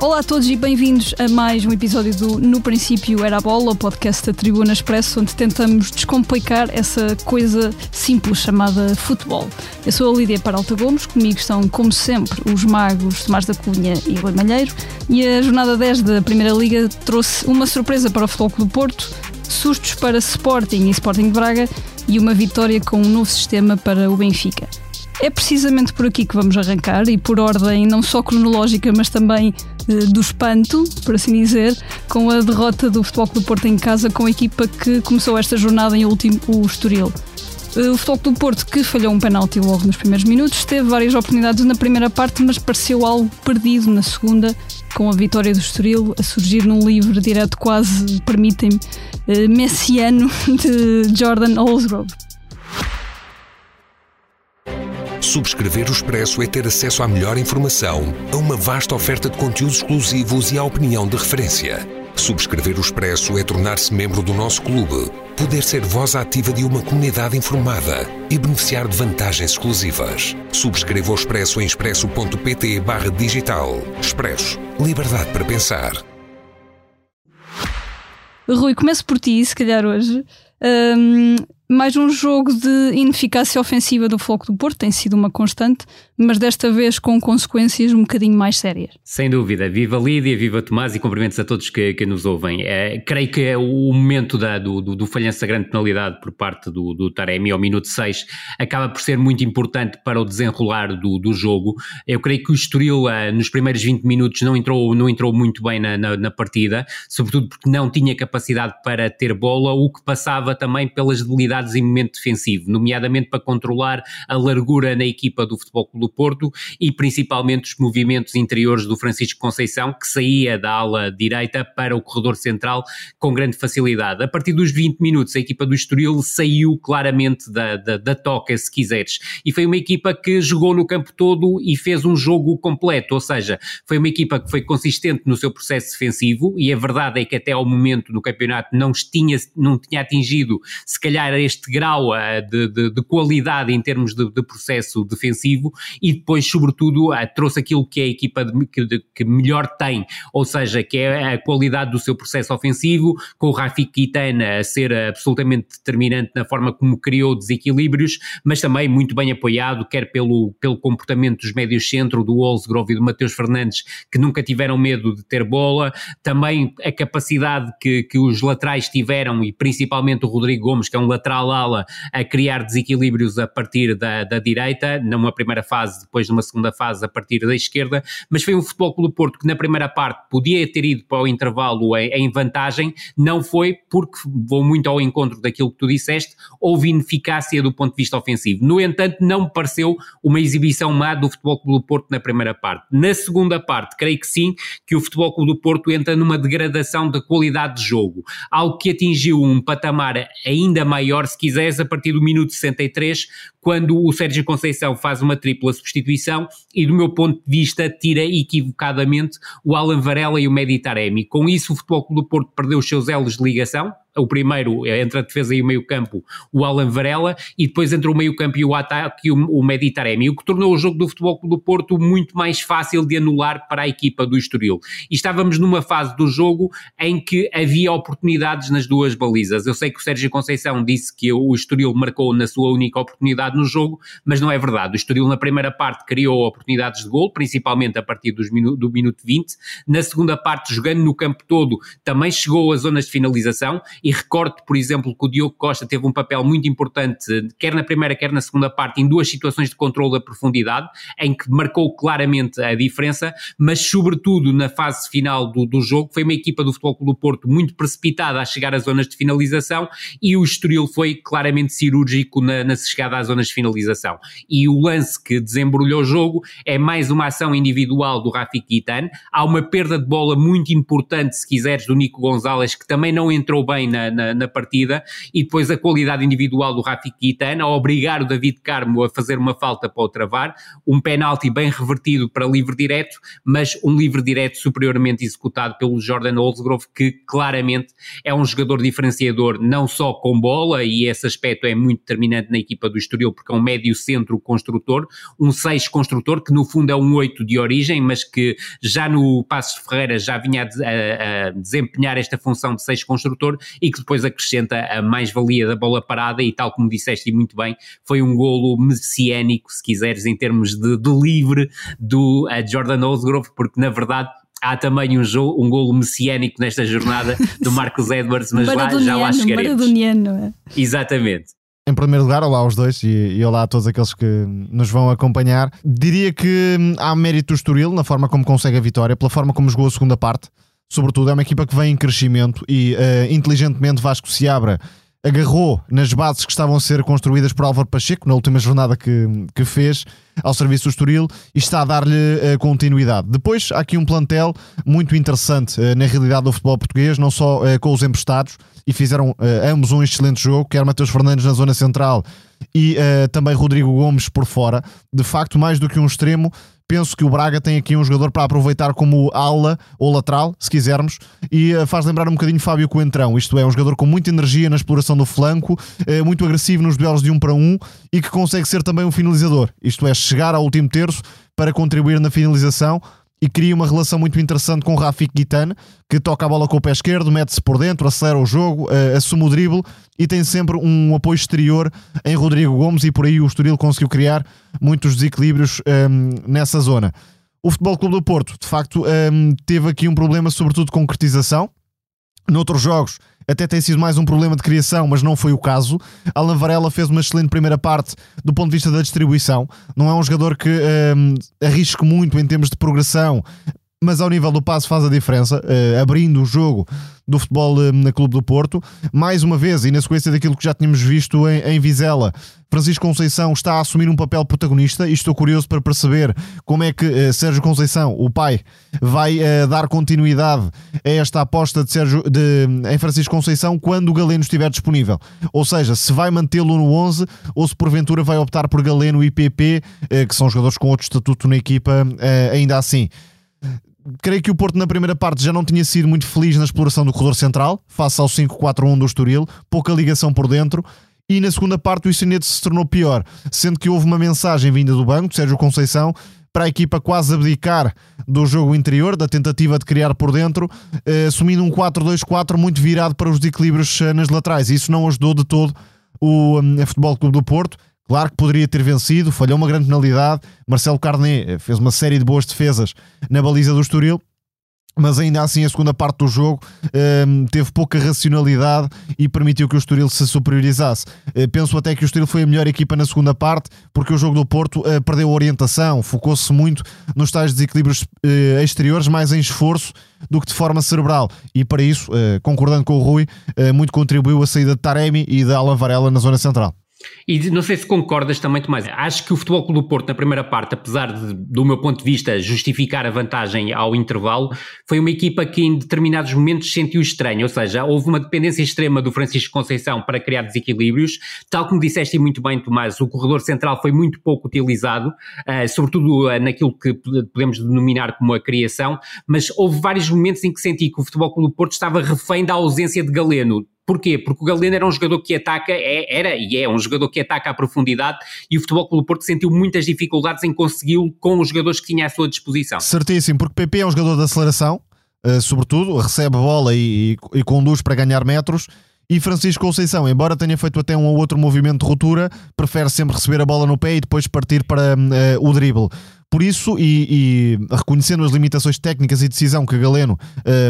Olá a todos e bem-vindos a mais um episódio do No Princípio Era a Bola, o podcast da Tribuna Expresso, onde tentamos descomplicar essa coisa simples chamada futebol. Eu sou a Lídia Paralta Gomes, comigo estão, como sempre, os magos Tomás da Cunha e Rui Malheiro, e a jornada 10 da Primeira Liga trouxe uma surpresa para o Futebol do Porto, sustos para Sporting e Sporting de Braga e uma vitória com um novo sistema para o Benfica. É precisamente por aqui que vamos arrancar e por ordem não só cronológica, mas também eh, do espanto, por assim dizer, com a derrota do Futebol Clube Porto em casa com a equipa que começou esta jornada em último, o Estoril. Eh, o Futebol Clube Porto, que falhou um penalti logo nos primeiros minutos, teve várias oportunidades na primeira parte, mas pareceu algo perdido na segunda, com a vitória do Estoril a surgir num livre direto quase, permitem-me, eh, messiano de Jordan Holsgrove. Subscrever o Expresso é ter acesso à melhor informação, a uma vasta oferta de conteúdos exclusivos e à opinião de referência. Subscrever o Expresso é tornar-se membro do nosso clube, poder ser voz ativa de uma comunidade informada e beneficiar de vantagens exclusivas. Subscreva o Expresso em expresso.pt digital. Expresso. Liberdade para pensar. Rui, começo por ti, se calhar hoje. Um, mais um jogo de ineficácia ofensiva do Foco do Porto, tem sido uma constante, mas desta vez com consequências um bocadinho mais sérias. Sem dúvida. Viva Lídia, viva Tomás e cumprimentos a todos que, que nos ouvem. É, creio que é o momento da, do, do, do falhanço da grande penalidade por parte do, do Taremi ao minuto 6 acaba por ser muito importante para o desenrolar do, do jogo. Eu creio que o Estoril eh, nos primeiros 20 minutos não entrou, não entrou muito bem na, na, na partida, sobretudo porque não tinha capacidade para ter bola, o que passava também pelas debilidades em momento defensivo, nomeadamente para controlar a largura na equipa do Futebol Clube Porto e principalmente os movimentos interiores do Francisco Conceição, que saía da ala direita para o corredor central com grande facilidade. A partir dos 20 minutos, a equipa do Estoril saiu claramente da, da, da toca, se quiseres, e foi uma equipa que jogou no campo todo e fez um jogo completo, ou seja, foi uma equipa que foi consistente no seu processo defensivo, e a verdade é que até ao momento no campeonato não tinha, não tinha atingido, se calhar, este grau uh, de, de, de, qualidade em termos de, de processo defensivo, e depois, sobretudo, uh, trouxe aquilo que é a equipa que, que, melhor tem, ou seja, que é a qualidade do seu processo ofensivo, com o Rafik Kitana a ser absolutamente determinante na forma como criou desequilíbrios, mas também muito bem apoiado, quer pelo, pelo comportamento dos médios centro, do Olsgrove e do Mateus Fernandes, que nunca tiveram medo de ter bola, também a capacidade que, que os laterais tiveram, e principalmente o Rodrigo Gomes, que é um lateral ala, a criar desequilíbrios a partir da, da direita, numa primeira fase depois numa segunda fase a partir da esquerda, mas foi um Futebol Clube Porto que na primeira parte podia ter ido para o intervalo em, em vantagem, não foi porque vou muito ao encontro daquilo que tu disseste, houve ineficácia do ponto de vista ofensivo. No entanto, não me pareceu uma exibição má do Futebol Clube do Porto na primeira parte. Na segunda parte, creio que sim, que o Futebol do Porto entra numa degradação da qualidade de jogo, algo que atingiu um patamar ainda maior, se quiseres, a partir do minuto 63, quando o Sérgio Conceição faz uma tripla substituição e, do meu ponto de vista, tira equivocadamente o Alan Varela e o Meditaremi. Com isso, o Futebol Clube do Porto perdeu os seus elos de ligação, o primeiro é entre a defesa e o meio campo, o Alan Varela, e depois entre o meio campo e o ataque, o, o Meditaremi, o que tornou o jogo do Futebol do Porto muito mais fácil de anular para a equipa do Estoril. E estávamos numa fase do jogo em que havia oportunidades nas duas balizas. Eu sei que o Sérgio Conceição disse que o Estoril marcou na sua única oportunidade no jogo, mas não é verdade. O Estoril na primeira parte criou oportunidades de gol, principalmente a partir minu do minuto 20. Na segunda parte, jogando no campo todo, também chegou às zonas de finalização e recordo, por exemplo, que o Diogo Costa teve um papel muito importante, quer na primeira, quer na segunda parte, em duas situações de controle da profundidade, em que marcou claramente a diferença, mas sobretudo na fase final do, do jogo, foi uma equipa do Futebol Clube do Porto muito precipitada a chegar às zonas de finalização e o Estoril foi claramente cirúrgico na, na chegada às zonas de finalização. E o lance que desembrulhou o jogo é mais uma ação individual do Rafik Guitane, há uma perda de bola muito importante, se quiseres, do Nico Gonzalez, que também não entrou bem na, na, na, partida, e depois a qualidade individual do Rafik Guitana a obrigar o David Carmo a fazer uma falta para o travar, um penalti bem revertido para livre direto, mas um livre direto superiormente executado pelo Jordan Olsgrove, que claramente é um jogador diferenciador, não só com bola, e esse aspecto é muito determinante na equipa do Estoril, porque é um médio centro construtor, um 6 construtor, que no fundo é um 8 de origem, mas que já no Passos Ferreira já vinha a, a, a desempenhar esta função de 6 construtor e que depois acrescenta a mais-valia da bola parada e tal como disseste muito bem, foi um golo messiânico, se quiseres, em termos de, de livre do Jordan Osgrove, porque na verdade há também um, jogo, um golo messiânico nesta jornada do Marcos Edwards, mas lá, já lá chegaremos. É? Exatamente. Em primeiro lugar, olá aos dois e, e, olá a todos aqueles que nos vão acompanhar. Diria que hum, há mérito do Estoril na forma como consegue a vitória, pela forma como jogou a segunda parte. Sobretudo, é uma equipa que vem em crescimento e uh, inteligentemente Vasco se abra agarrou nas bases que estavam a ser construídas por Álvaro Pacheco na última jornada que, que fez ao serviço do Estoril e está a dar-lhe uh, continuidade. Depois há aqui um plantel muito interessante uh, na realidade do futebol português, não só uh, com os emprestados, e fizeram ambos um excelente jogo, quer Mateus Fernandes na zona central e também Rodrigo Gomes por fora. De facto, mais do que um extremo, penso que o Braga tem aqui um jogador para aproveitar como ala ou lateral, se quisermos, e uh, faz lembrar um bocadinho Fábio Coentrão. Isto é, um jogador com muita energia na exploração do flanco, uh, muito agressivo nos duelos de um para um e que consegue ser também um finalizador. Isto é, chegar ao último terço para contribuir na finalização e cria uma relação muito interessante com o Rafik Guitane, que toca a bola com o pé esquerdo, mete-se por dentro, acelera o jogo, uh, assume o drible e tem sempre um apoio exterior em Rodrigo Gomes e por aí o Estoril conseguiu criar muitos desequilíbrios um, ehm, nessa zona. O Futebol Clube do Porto, de facto, um, ehm, teve aqui um problema sobretudo de concretização. Noutros jogos até tem sido mais um problema de criação, mas não foi o caso. Alan Varela fez uma excelente primeira parte do ponto de vista da distribuição. Não é um jogador que um, arrisque muito em termos de progressão, mas ao nível do passo faz a diferença, uh, abrindo o jogo do futebol uh, na Clube do Porto. Mais uma vez, e na sequência daquilo que já tínhamos visto em, em Vizela, Francisco Conceição está a assumir um papel protagonista e estou curioso para perceber como é que uh, Sérgio Conceição, o pai, vai dar continuidade a esta aposta de Sérgio, de, em Francisco Conceição quando o Galeno estiver disponível. Ou seja, se vai mantê-lo no 11 ou se porventura vai optar por Galeno e PP, que são jogadores com outro estatuto na equipa, ainda assim creio que o Porto na primeira parte já não tinha sido muito feliz na exploração do corredor central, face ao 5-4-1 do Estoril, pouca ligação por dentro. E na segunda parte o Isanete se tornou pior, sendo que houve uma mensagem vinda do banco, de Sérgio Conceição, para a equipa quase abdicar do jogo interior, da tentativa de criar por dentro, eh, assumindo um 4-2-4 muito virado para os desequilíbrios eh, nas laterais. Isso não ajudou de todo o um, Futebol Clube do Porto Claro que poderia ter vencido, falhou uma grande penalidade. Marcelo Carné eh, fez uma série de boas defesas na baliza do Estoril, mas ainda assim a segunda parte do jogo um, ehm, teve pouca racionalidade e permitiu que o Estoril se superiorizasse. Uh, penso até que o Estoril foi a melhor equipa na segunda parte, porque o jogo do Porto uh, perdeu a orientação, focou-se muito nos tais desequilíbrios uh, exteriores, mais em esforço do que de forma cerebral. E para isso, concordando com o Rui, muito contribuiu a saída de Taremi e da Alan Varela na zona central. E não sei se concordas também, Tomás. Acho que o Futebol Clube do Porto, na primeira parte, apesar de, do meu ponto de vista, justificar a vantagem ao intervalo, foi uma equipa que em determinados momentos sentiu estranho. Ou seja, houve uma dependência extrema do Francisco Conceição para criar desequilíbrios. Tal como disseste muito bem, Tomás, o corredor central foi muito pouco utilizado, uh, sobretudo uh, naquilo que podemos denominar como a criação, mas houve vários momentos em que senti que o Futebol Clube do Porto estava refém da ausência de Galeno Porquê? Porque o Galeno era um jogador que ataca, é, era e é um jogador que ataca à profundidade e o Futebol Clube Porto sentiu muitas dificuldades em consegui-lo com os jogadores que tinha à sua disposição. Certíssimo, porque PP é um jogador de aceleração, uh, sobretudo, recebe bola e, e, e conduz para ganhar metros. E Francisco Conceição, embora tenha feito até um ou outro movimento de ruptura, prefere sempre receber a bola no pé e depois partir para uh, o drible. Por isso, e, e, reconhecendo as limitações técnicas e decisão que Galeno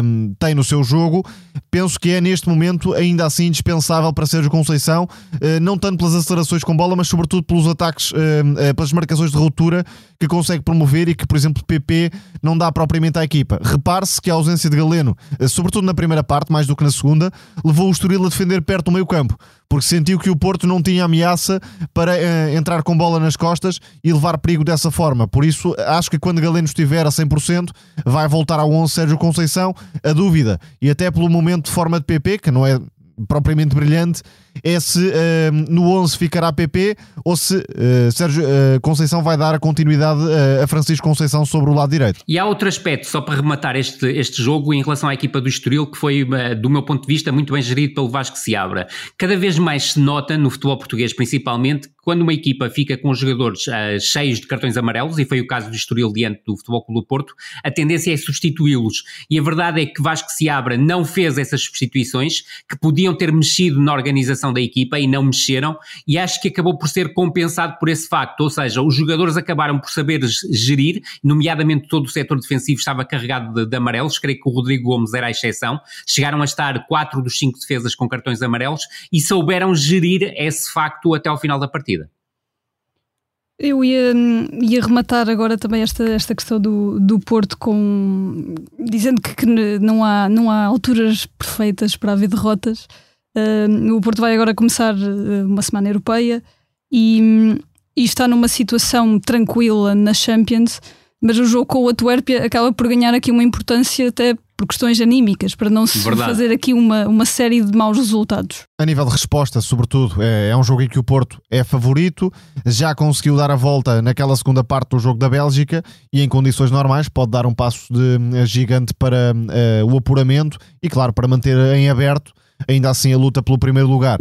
um, tem no seu jogo, penso que é neste momento ainda assim indispensável para Sérgio Conceição, uh, não tanto pelas acelerações com bola, mas sobretudo pelos ataques, uh, uh, pelas marcações de ruptura que consegue promover e que, por exemplo, PP não dá propriamente à equipa. Repare-se que a ausência de Galeno, sobretudo na primeira parte, mais do que na segunda, levou o Estoril a defender perto do meio campo porque sentiu que o Porto não tinha ameaça para uh, entrar com bola nas costas e levar perigo dessa forma. Por isso, acho que quando Galeno estiver a 100%, vai voltar ao 11 Sérgio Conceição. A dúvida, e até pelo momento de forma de PP, que não é propriamente brilhante é se uh, no 11 ficará PP ou se uh, Sérgio uh, Conceição vai dar a continuidade a Francisco Conceição sobre o lado direito. E há outro aspecto, só para rematar este, este jogo, em relação à equipa do Estoril, que foi, do meu ponto de vista, muito bem gerido pelo Vasco Seabra. Cada vez mais se nota, no futebol português principalmente, quando uma equipa fica com jogadores cheios de cartões amarelos, e foi o caso do Estoril diante do Futebol Clube do Porto, a tendência é substituí-los. E a verdade é que Vasco Seabra não fez essas substituições, que podiam ter mexido na organização da equipa e não mexeram, e acho que acabou por ser compensado por esse facto, ou seja, os jogadores acabaram por saber gerir, nomeadamente todo o setor defensivo estava carregado de, de amarelos, creio que o Rodrigo Gomes era a exceção, chegaram a estar quatro dos cinco defesas com cartões amarelos e souberam gerir esse facto até ao final da partida. Eu ia, ia rematar agora também esta, esta questão do, do Porto com dizendo que, que não, há, não há alturas perfeitas para haver derrotas. Uh, o Porto vai agora começar eh, uma semana europeia e, e está numa situação tranquila na Champions, mas o jogo com o Antuérpia acaba por ganhar aqui uma importância até por questões anímicas, para não se Verdade. fazer aqui uma, uma série de maus resultados. A nível de resposta, sobretudo, é, é um jogo em que o Porto é favorito, já conseguiu dar a volta naquela segunda parte do jogo da Bélgica e em condições normais pode dar um passo de eh, gigante para uh, o apuramento e, claro, para manter em aberto ainda assim a luta pelo primeiro lugar.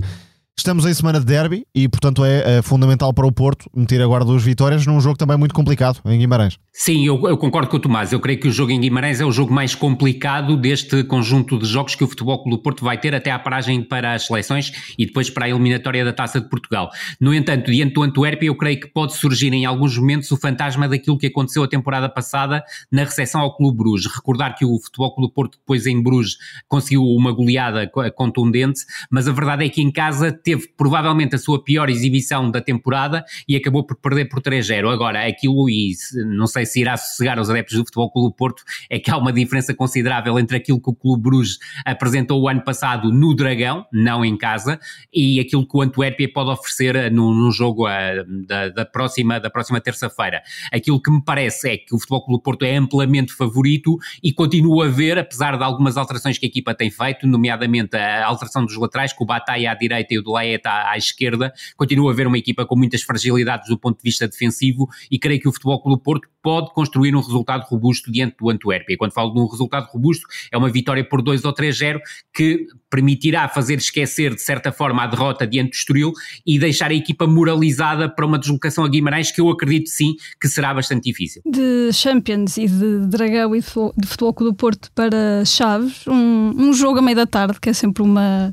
Estamos em semana de derby e, portanto, é, é, fundamental para o Porto meter agora duas vitórias num jogo também muito complicado em Guimarães. Sim, eu, eu, concordo com o Tomás. Eu creio que o jogo em Guimarães é o jogo mais complicado deste conjunto de jogos que o Futebol Clube do Porto vai ter até à paragem para as seleções e depois para a eliminatória da Taça de Portugal. No entanto, diante do Antuérpia, eu creio que pode surgir em alguns momentos o fantasma daquilo que aconteceu a temporada passada na recepção ao Clube Bruges. Recordar que o Futebol Clube do Porto depois em Bruges conseguiu uma goleada contundente, mas a verdade é que em casa teve provavelmente a sua pior exibição da temporada e acabou por perder por 3-0. Agora, aquilo, e não sei se irá sossegar os adeptos do Futebol Clube Porto, é que há uma diferença considerável entre aquilo que o Clube Bruges apresentou o ano passado no Dragão, não em casa, e aquilo que o Antuérpia pode oferecer no, no jogo a, ah, da, da, próxima, da próxima terça-feira. Aquilo que me parece é que o Futebol Clube Porto é amplamente favorito e continua a ver, apesar de algumas alterações que a equipa tem feito, nomeadamente a alteração dos laterais, com o Bataia à direita e o Delay à, à esquerda, continua a haver uma equipa com muitas fragilidades do ponto de vista defensivo e creio que o Futebol Clube Porto pode construir um resultado robusto diante do Antuérpia. Quando falo de um resultado robusto, é uma vitória por 2 ou 3-0 que permitirá fazer esquecer, de certa forma, a derrota diante do Estoril e deixar a equipa moralizada para uma deslocação a Guimarães, que eu acredito sim que será bastante difícil. De Champions e de Dragão e de Futebol Clube do Porto para Chaves, um, um jogo a meio da tarde, que é sempre uma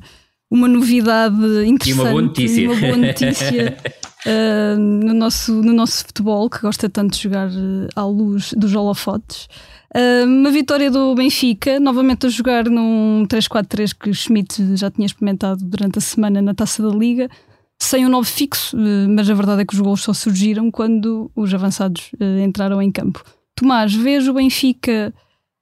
uma novidade interessante. E uma boa notícia. Uma boa notícia no, nosso, no nosso futebol, que gosta tanto de jogar uh, à luz dos holofotes. Uma vitória do Benfica, novamente a jogar num 3-4-3 que Schmidt já tinha experimentado durante a semana na taça da Liga, sem um novo fixo, mas a verdade é que os gols só surgiram quando os avançados entraram em campo. Tomás, vejo o Benfica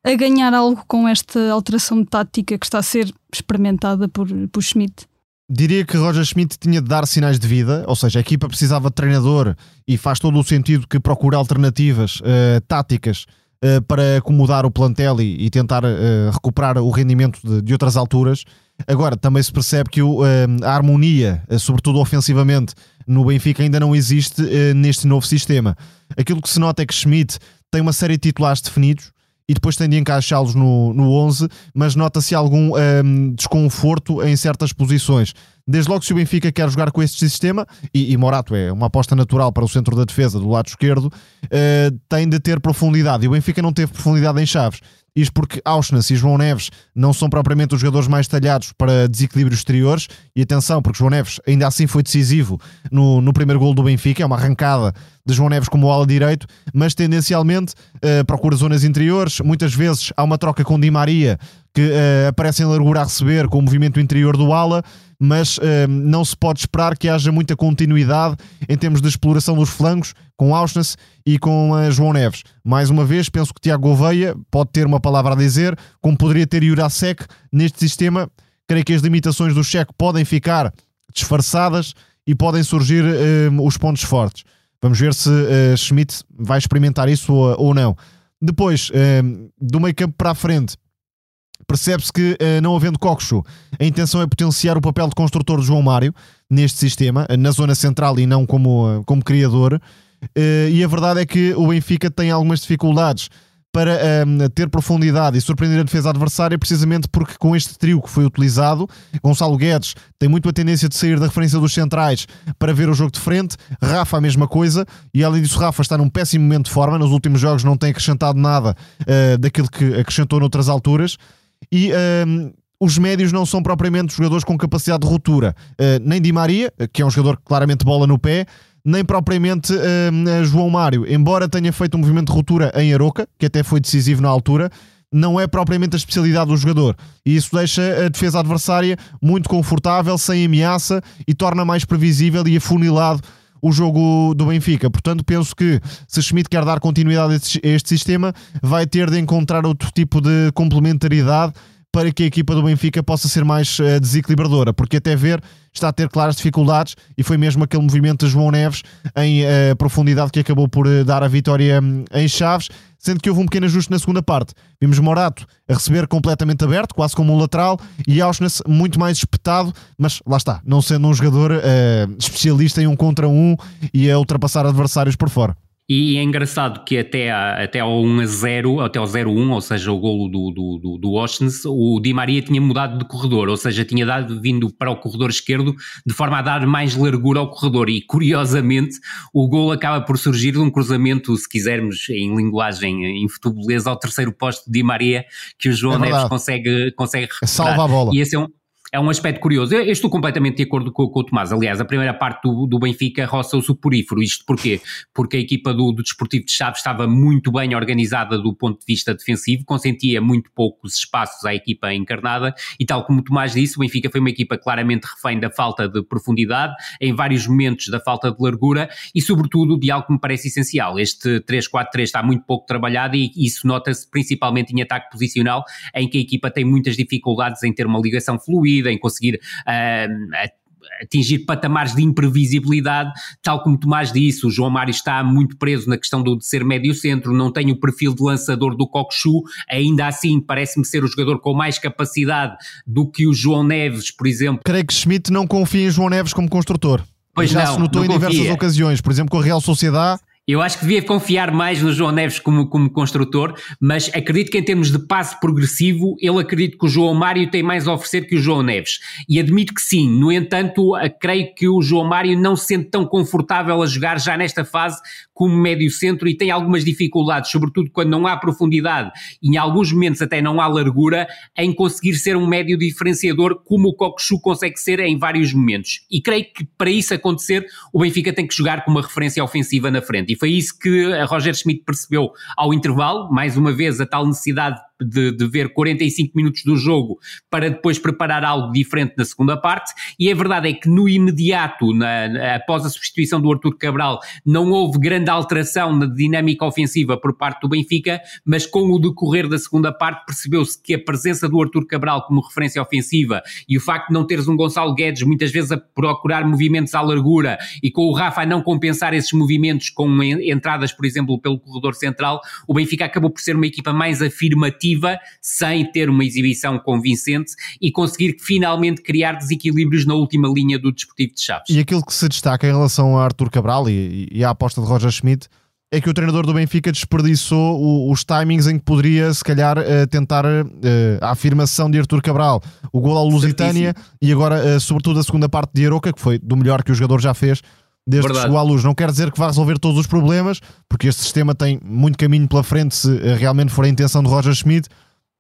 a ganhar algo com esta alteração de tática que está a ser experimentada por, por Schmidt? Diria que Roger Schmidt tinha de dar sinais de vida, ou seja, a equipa precisava de treinador e faz todo o sentido que procure alternativas uh, táticas uh, para acomodar o plantel e, e tentar uh, recuperar o rendimento de, de, outras alturas. Agora, também se percebe que o, a harmonia, sobretudo ofensivamente, no Benfica ainda não existe neste novo sistema. Aquilo que se nota é que Schmidt tem uma série de titulares definidos, e depois tem de encaixá-los no, no 11, mas nota-se algum um, desconforto em certas posições. Desde logo, se o Benfica quer jogar com este sistema, e, e Morato é uma aposta natural para o centro da defesa do lado esquerdo, uh, tem de ter profundidade. E o Benfica não teve profundidade em Chaves. Isto porque Auschwitz e João Neves não são propriamente os jogadores mais talhados para desequilíbrios exteriores. E atenção, porque João Neves ainda assim foi decisivo no, no primeiro gol do Benfica. É uma arrancada de João Neves como ala direito, mas tendencialmente uh, procura zonas interiores. Muitas vezes há uma troca com Di Maria que uh, aparece em largura a receber com o movimento interior do ala mas uh, não se pode esperar que haja muita continuidade em termos de exploração dos flancos com Auschwitz e com uh, João Neves. Mais uma vez, penso que Tiago Gouveia pode ter uma palavra a dizer, como poderia ter Jurasek neste sistema. Creio que as limitações do Checo podem ficar disfarçadas e podem surgir os pontos fortes. Vamos ver se Schmidt vai experimentar isso ou, ou não. Depois, do meio campo para a frente, Percebe-se que, não havendo Coxo, a intenção é potenciar o papel de construtor de João Mário neste sistema, na zona central e não como, como criador. E a verdade é que o Benfica tem algumas dificuldades para um, ehm, ter profundidade e surpreender a defesa adversária, precisamente porque com este trio que foi utilizado, Gonçalo Guedes tem muito a tendência de sair da referência dos centrais para ver o jogo de frente, Rafa a mesma coisa, e além disso, Rafa está num péssimo momento de forma, nos últimos jogos não tem acrescentado nada uh, daquilo que acrescentou noutras alturas, e. Um, ehm, os médios não são propriamente jogadores com capacidade de ruptura. Uh, nem Di Maria, que é um jogador que claramente bola no pé, nem propriamente uh, João Mário, embora tenha feito um movimento de ruptura em Aroca, que até foi decisivo na altura, não é propriamente a especialidade do jogador. E isso deixa a defesa adversária muito confortável, sem ameaça e torna mais previsível e afunilado o jogo do Benfica. Portanto, penso que se Schmidt quer dar continuidade a este sistema, vai ter de encontrar outro tipo de complementaridade para que a equipa do Benfica possa ser mais uh, desequilibradora, porque até ver está a ter claras dificuldades e foi mesmo aquele movimento de João Neves em uh, profundidade que acabou por uh, dar a vitória um, em Chaves, sendo que houve um pequeno ajuste na segunda parte. Vimos Morato a receber completamente aberto, quase como um lateral, e Auschwitz muito mais espetado, mas lá está, não sendo um jogador especialista em um contra um e a ultrapassar adversários por fora. E é engraçado que até, até ao 1 a 0, até ao 0-1, ou seja, o golo do, do, do, do o Di Maria tinha mudado de corredor, ou seja, tinha dado, vindo para o corredor esquerdo de forma a dar mais largura ao corredor. E curiosamente, o golo acaba por surgir de um cruzamento, se quisermos, em linguagem em futebolês, ao terceiro posto de Di Maria, que o João é Neves consegue, consegue recuperar. Salva a bola. E esse é um, é um aspecto curioso. Eu, eu estou completamente de acordo com, com, o Tomás. Aliás, a primeira parte do, do Benfica roça o suporífero. Isto porquê? Porque a equipa do, do Desportivo de Chaves estava muito bem organizada do ponto de vista defensivo, consentia muito poucos espaços à equipa encarnada e, tal como o Tomás disse, o Benfica foi uma equipa claramente refém da falta de profundidade, em vários momentos da falta de largura e, sobretudo, de algo que me parece essencial. Este 3-4-3 está muito pouco trabalhado e isso nota-se principalmente em ataque posicional, em que a equipa tem muitas dificuldades em ter uma ligação fluida em conseguir uh, atingir patamares de imprevisibilidade, tal como Tomás disse, o João Mário está muito preso na questão do, de ser médio-centro, não tem o perfil de lançador do Cockchu, ainda assim parece-me ser o jogador com mais capacidade do que o João Neves, por exemplo. Creio que Schmidt não confia em João Neves como construtor. Pois Já não, se notou em confia. diversas ocasiões, por exemplo com a Real Sociedade eu acho que devia confiar mais no João Neves como, como construtor, mas acredito que em termos de passe progressivo, ele acredito que o João Mário tem mais a oferecer que o João Neves. E admito que sim, no entanto, creio que o João Mário não se sente tão confortável a jogar já nesta fase como médio centro e tem algumas dificuldades, sobretudo quando não há profundidade e em alguns momentos até não há largura, em conseguir ser um médio diferenciador como o Cockchu consegue ser em vários momentos. E creio que para isso acontecer, o Benfica tem que jogar com uma referência ofensiva na frente. E foi isso que a Roger Schmidt percebeu ao intervalo, mais uma vez a tal necessidade de, de, ver 45 minutos do jogo para depois preparar algo diferente na segunda parte. E a verdade é que no imediato, na, após a substituição do Artur Cabral, não houve grande alteração na dinâmica ofensiva por parte do Benfica, mas com o decorrer da segunda parte percebeu-se que a presença do Artur Cabral como referência ofensiva e o facto de não teres um Gonçalo Guedes muitas vezes a procurar movimentos à largura e com o Rafa a não compensar esses movimentos com entradas, por exemplo, pelo corredor central, o Benfica acabou por ser uma equipa mais afirmativa sem ter uma exibição convincente e conseguir finalmente criar desequilíbrios na última linha do Desportivo de Chaves. E aquilo que se destaca em relação a Artur Cabral e, e à aposta de Roger Schmidt é que o treinador do Benfica desperdiçou o, os timings em que poderia, se calhar, uh, tentar uh, a afirmação de Artur Cabral, o gol ao Lusitânia e agora, uh, sobretudo, a segunda parte de Aroca, que foi do melhor que o jogador já fez desde Verdade. que chegou à luz. Não quer dizer que vá resolver todos os problemas, porque este sistema tem muito caminho pela frente se eh, realmente for a intenção de Roger Schmidt,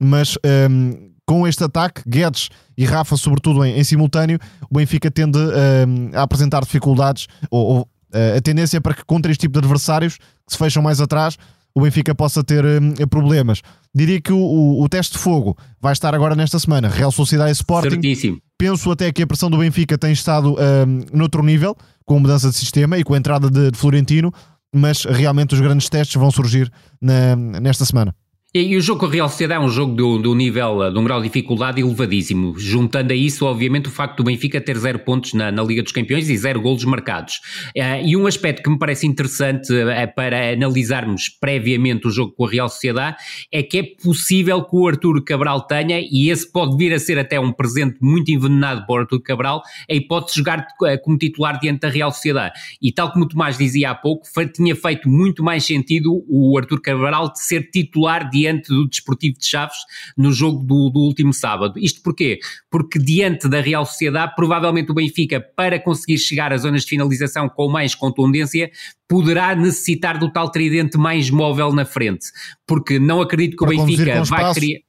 mas um, ehm, com este ataque, Guedes e Rafa, sobretudo em, em simultâneo, o Benfica tende um, ehm, a apresentar dificuldades ou, ou uh, a tendência para que contra este tipo de adversários que se fecham mais atrás, o Benfica possa ter um, problemas. Diria que o, o, o, teste de fogo vai estar agora nesta semana. Real Sociedade e Sporting. Certíssimo. Penso até que a pressão do Benfica tem estado um, noutro nível, com a mudança de sistema e com a entrada de, de Florentino, mas realmente os grandes testes vão surgir na, nesta semana. E, o jogo com a Real Sociedade é um jogo de, de um nível, de um grau de dificuldade elevadíssimo, juntando a isso, obviamente, o facto do Benfica ter zero pontos na, na Liga dos Campeões e zero golos marcados. Uh, e um aspecto que me parece interessante uh, para analisarmos previamente o jogo com a Real Sociedade é que é possível que o Arturo Cabral tenha, e esse pode vir a ser até um presente muito envenenado para o Arturo Cabral, a hipótese de jogar como titular diante da Real Sociedade. E tal como o Tomás dizia há pouco, tinha feito muito mais sentido o Arturo Cabral ser titular diante diante do Desportivo de Chaves no jogo do, do último sábado. Isto porquê? Porque diante da Real Sociedade, provavelmente o Benfica, para conseguir chegar às zonas de finalização com mais contundência, poderá necessitar do tal tridente mais móvel na frente. Porque não acredito que o Benfica vai criar.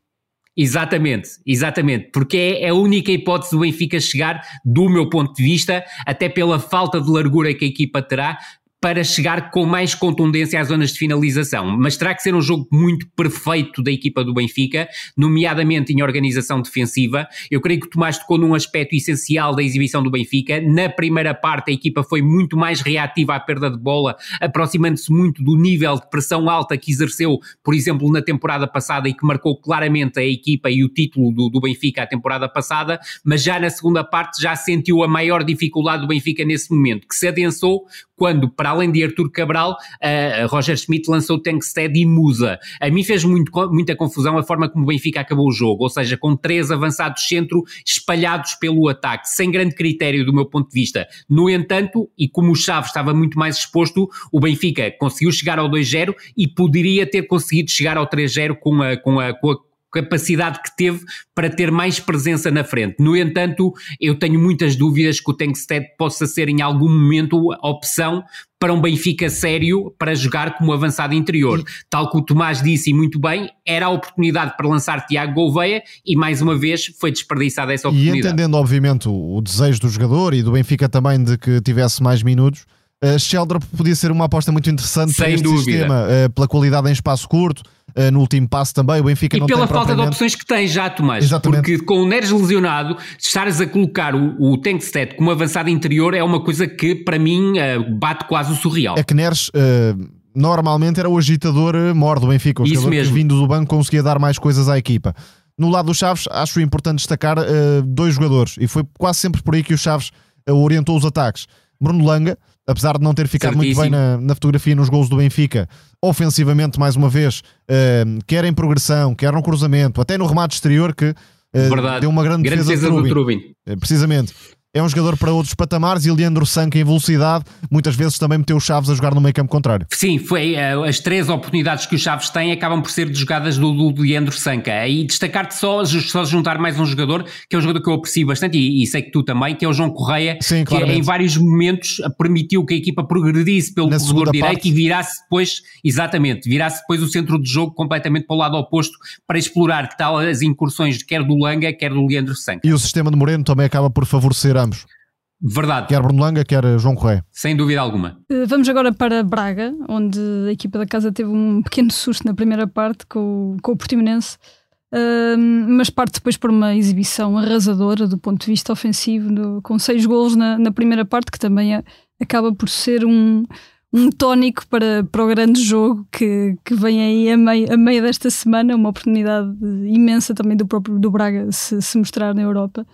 Exatamente, exatamente, porque é a única hipótese do Benfica chegar, do meu ponto de vista, até pela falta de largura que a equipa terá, para chegar com mais contundência às zonas de finalização. Mas terá que ser um jogo muito perfeito da equipa do Benfica, nomeadamente em organização defensiva. Eu creio que Tomás tocou num aspecto essencial da exibição do Benfica. Na primeira parte, a equipa foi muito mais reativa à perda de bola, aproximando-se muito do nível de pressão alta que exerceu, por exemplo, na temporada passada e que marcou claramente a equipa e o título do, do Benfica a temporada passada. Mas já na segunda parte, já sentiu a maior dificuldade do Benfica nesse momento, que se adensou quando, para além de Artur Cabral, Roger Schmidt lançou Tankstead e Musa. A mim fez muito, muita confusão a forma como o Benfica acabou o jogo, ou seja, com três avançados centro espalhados pelo ataque, sem grande critério do meu ponto de vista. No entanto, e como o Chaves estava muito mais exposto, o Benfica conseguiu chegar ao 2-0 e poderia ter conseguido chegar ao 3-0 com a, com a, com a capacidade que teve para ter mais presença na frente. No entanto, eu tenho muitas dúvidas que o Tankstead possa ser em algum momento a opção para um Benfica sério para jogar como avançado interior. Tal que o Tomás disse muito bem, era a oportunidade para lançar Tiago Gouveia e mais uma vez foi desperdiçada essa oportunidade. E entendendo obviamente o, desejo do jogador e do Benfica também de que tivesse mais minutos, uh, Sheldrop podia ser uma aposta muito interessante Sem para este dúvida. sistema, uh, pela qualidade em espaço curto, uh, no último passo também. O Benfica e não pela tem falta propriamente... de opções que tem já, Tomás. Exatamente. Porque com o Neres lesionado, estares a colocar o, o Tankstead como avançado interior é uma coisa que, para mim, uh, bate quase o surreal. É que Neres. Uh, normalmente era o agitador mor do Benfica, o Isso jogador mesmo. que vindo do banco conseguia dar mais coisas à equipa. No lado dos Chaves, acho importante destacar uh, dois jogadores, e foi quase sempre por aí que o Chaves uh, orientou os ataques. Bruno Langa, apesar de não ter ficado Certíssimo. muito bem na, na, fotografia nos gols do Benfica, ofensivamente, mais uma vez, uh, quer em progressão, quer no cruzamento, até no remate exterior, que uh, deu uma grande, grande defesa, defesa do Trubin. Uh, precisamente é um jogador para outros patamares e Leandro Sanca em velocidade muitas vezes também meteu o Chaves a jogar no meio campo contrário. Sim, foi uh, as três oportunidades que o Chaves tem acabam por ser de jogadas do, do Leandro Sanca e destacar-te só, só juntar mais um jogador que é um jogador que eu aprecio bastante e, e sei que tu também, que é o João Correia Sim, que em vários momentos permitiu que a equipa progredisse pelo Na corredor direito parte. e virasse depois, exatamente, virasse depois o centro de jogo completamente para o lado oposto para explorar tal as incursões quer do Langa, quer do Leandro Sanca. E o sistema de Moreno também acaba por favorecer ambos. Verdade. Quer Bruno Langa, quer João Correia. Sem dúvida alguma. Vamos agora para Braga, onde a equipa da casa teve um pequeno susto na primeira parte com, com o Portimonense, uh, mas parte depois por uma exibição arrasadora do ponto de vista ofensivo, do, com seis golos na, na primeira parte, que também é, acaba por ser um, um tónico para, para o grande jogo que, que vem aí a meio, a meio desta semana, uma oportunidade imensa também do próprio do Braga se, se mostrar na Europa.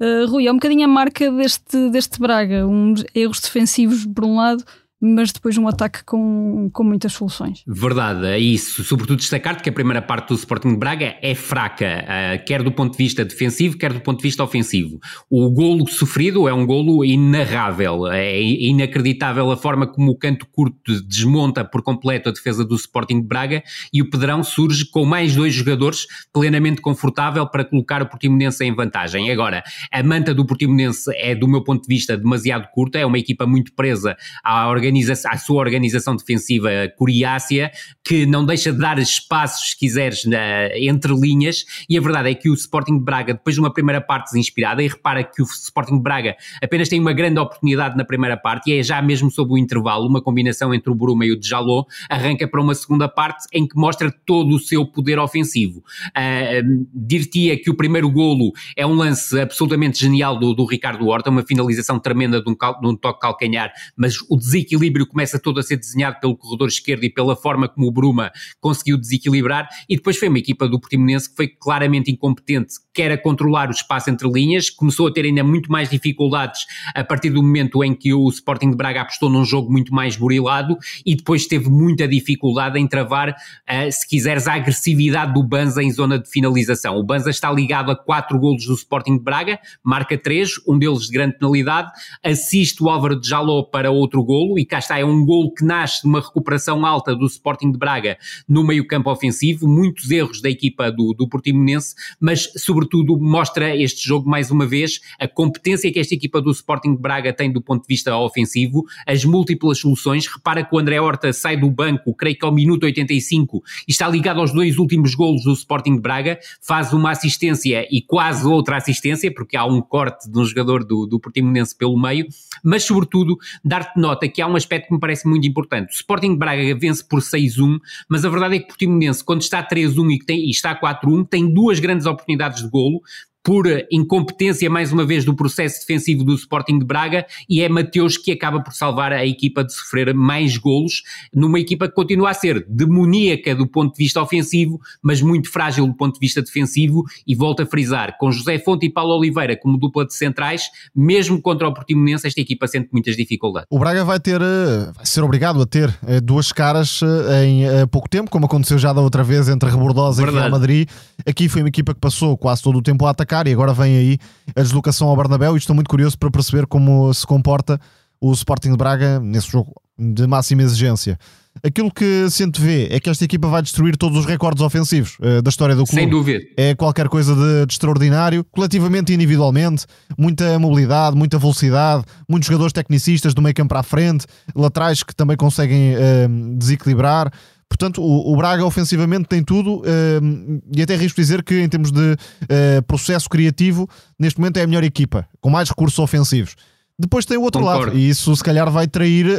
Uh, Rui, é um bocadinho a marca deste, deste Braga, uns erros defensivos por um lado, mas depois um ataque com, com muitas soluções. Verdade, é isso. Sobretudo destacar que a primeira parte do Sporting de Braga é fraca, uh, quer do ponto de vista defensivo, quer do ponto de vista ofensivo. O golo sofrido é um golo inarrável, é inacreditável a forma como o canto curto desmonta por completo a defesa do Sporting de Braga e o Pedrão surge com mais dois jogadores plenamente confortável para colocar o Portimonense em vantagem. Agora, a manta do Portimonense é, do meu ponto de vista, demasiado curta, é uma equipa muito presa à organização organização, sua organização defensiva coriácea, que não deixa de dar espaços, se quiseres, na, entre linhas, e a verdade é que o Sporting de Braga, depois de uma primeira parte desinspirada, e repara que o Sporting de Braga apenas tem uma grande oportunidade na primeira parte, e é já mesmo sob o intervalo, uma combinação entre o Bruma e o Djaló, arranca para uma segunda parte em que mostra todo o seu poder ofensivo. Uh, Dir-te-ia que o primeiro golo é um lance absolutamente genial do, do Ricardo Horta, uma finalização tremenda de um, cal, de um toque calcanhar, mas o desequilíbrio desequilíbrio começa todo a ser desenhado pelo corredor esquerdo e pela forma como o Bruma conseguiu desequilibrar, e depois foi uma equipa do Portimonense que foi claramente incompetente, quer a controlar o espaço entre linhas, começou a ter ainda muito mais dificuldades a partir do momento em que o Sporting de Braga apostou num jogo muito mais burilado e depois teve muita dificuldade em travar, uh, se quiseres, a agressividade do Banza em zona de finalização. O Banza está ligado a quatro golos do Sporting de Braga, marca três, um deles de grande penalidade, assiste o Álvaro de Jaló para outro golo e cá está, é um golo que nasce de uma recuperação alta do Sporting de Braga no meio campo ofensivo, muitos erros da equipa do, do Portimonense, mas sobretudo mostra este jogo mais uma vez a competência que esta equipa do Sporting de Braga tem do ponto de vista ofensivo, as múltiplas soluções, repara que o André Horta sai do banco, creio que ao minuto 85, e está ligado aos dois últimos golos do Sporting de Braga, faz uma assistência e quase outra assistência, porque há um corte de um jogador do, do Portimonense pelo meio, mas sobretudo dar-te nota que há um aspecto que me parece muito importante. O Sporting Braga vence por 6-1, mas a verdade é que o Portimonense, quando está 3-1 e, e está 4-1, tem duas grandes oportunidades de golo, por incompetência, mais uma vez, do processo defensivo do Sporting de Braga, e é Mateus que acaba por salvar a equipa de sofrer mais golos, numa equipa que continua a ser demoníaca do ponto de vista ofensivo, mas muito frágil do ponto de vista defensivo, e volto a frisar, com José Fonte e Paulo Oliveira como dupla de centrais, mesmo contra o Portimonense, esta equipa sente muitas dificuldades. O Braga vai ter, eh, vai ser obrigado a ter eh, duas caras eh, em pouco tempo, como aconteceu já da outra vez entre Rebordosa e Real Madrid. Aqui foi uma equipa que passou quase todo o tempo a atacar atacar e agora vem aí a deslocação ao Bernabéu e estou muito curioso para perceber como se comporta o Sporting de Braga nesse jogo de máxima exigência. Aquilo que se vê é que esta equipa vai destruir todos os recordes ofensivos uh, da história do clube. Sem dúvida. É qualquer coisa de, de, extraordinário, coletivamente e individualmente, muita mobilidade, muita velocidade, muitos jogadores tecnicistas do meio campo para a frente, laterais que também conseguem uh, desequilibrar. Portanto, o, o, Braga ofensivamente tem tudo uh, e até risco dizer que, em termos de uh, processo criativo, neste momento é a melhor equipa, com mais recursos ofensivos. Depois tem o outro Concordo. lado, e isso se calhar vai trair uh,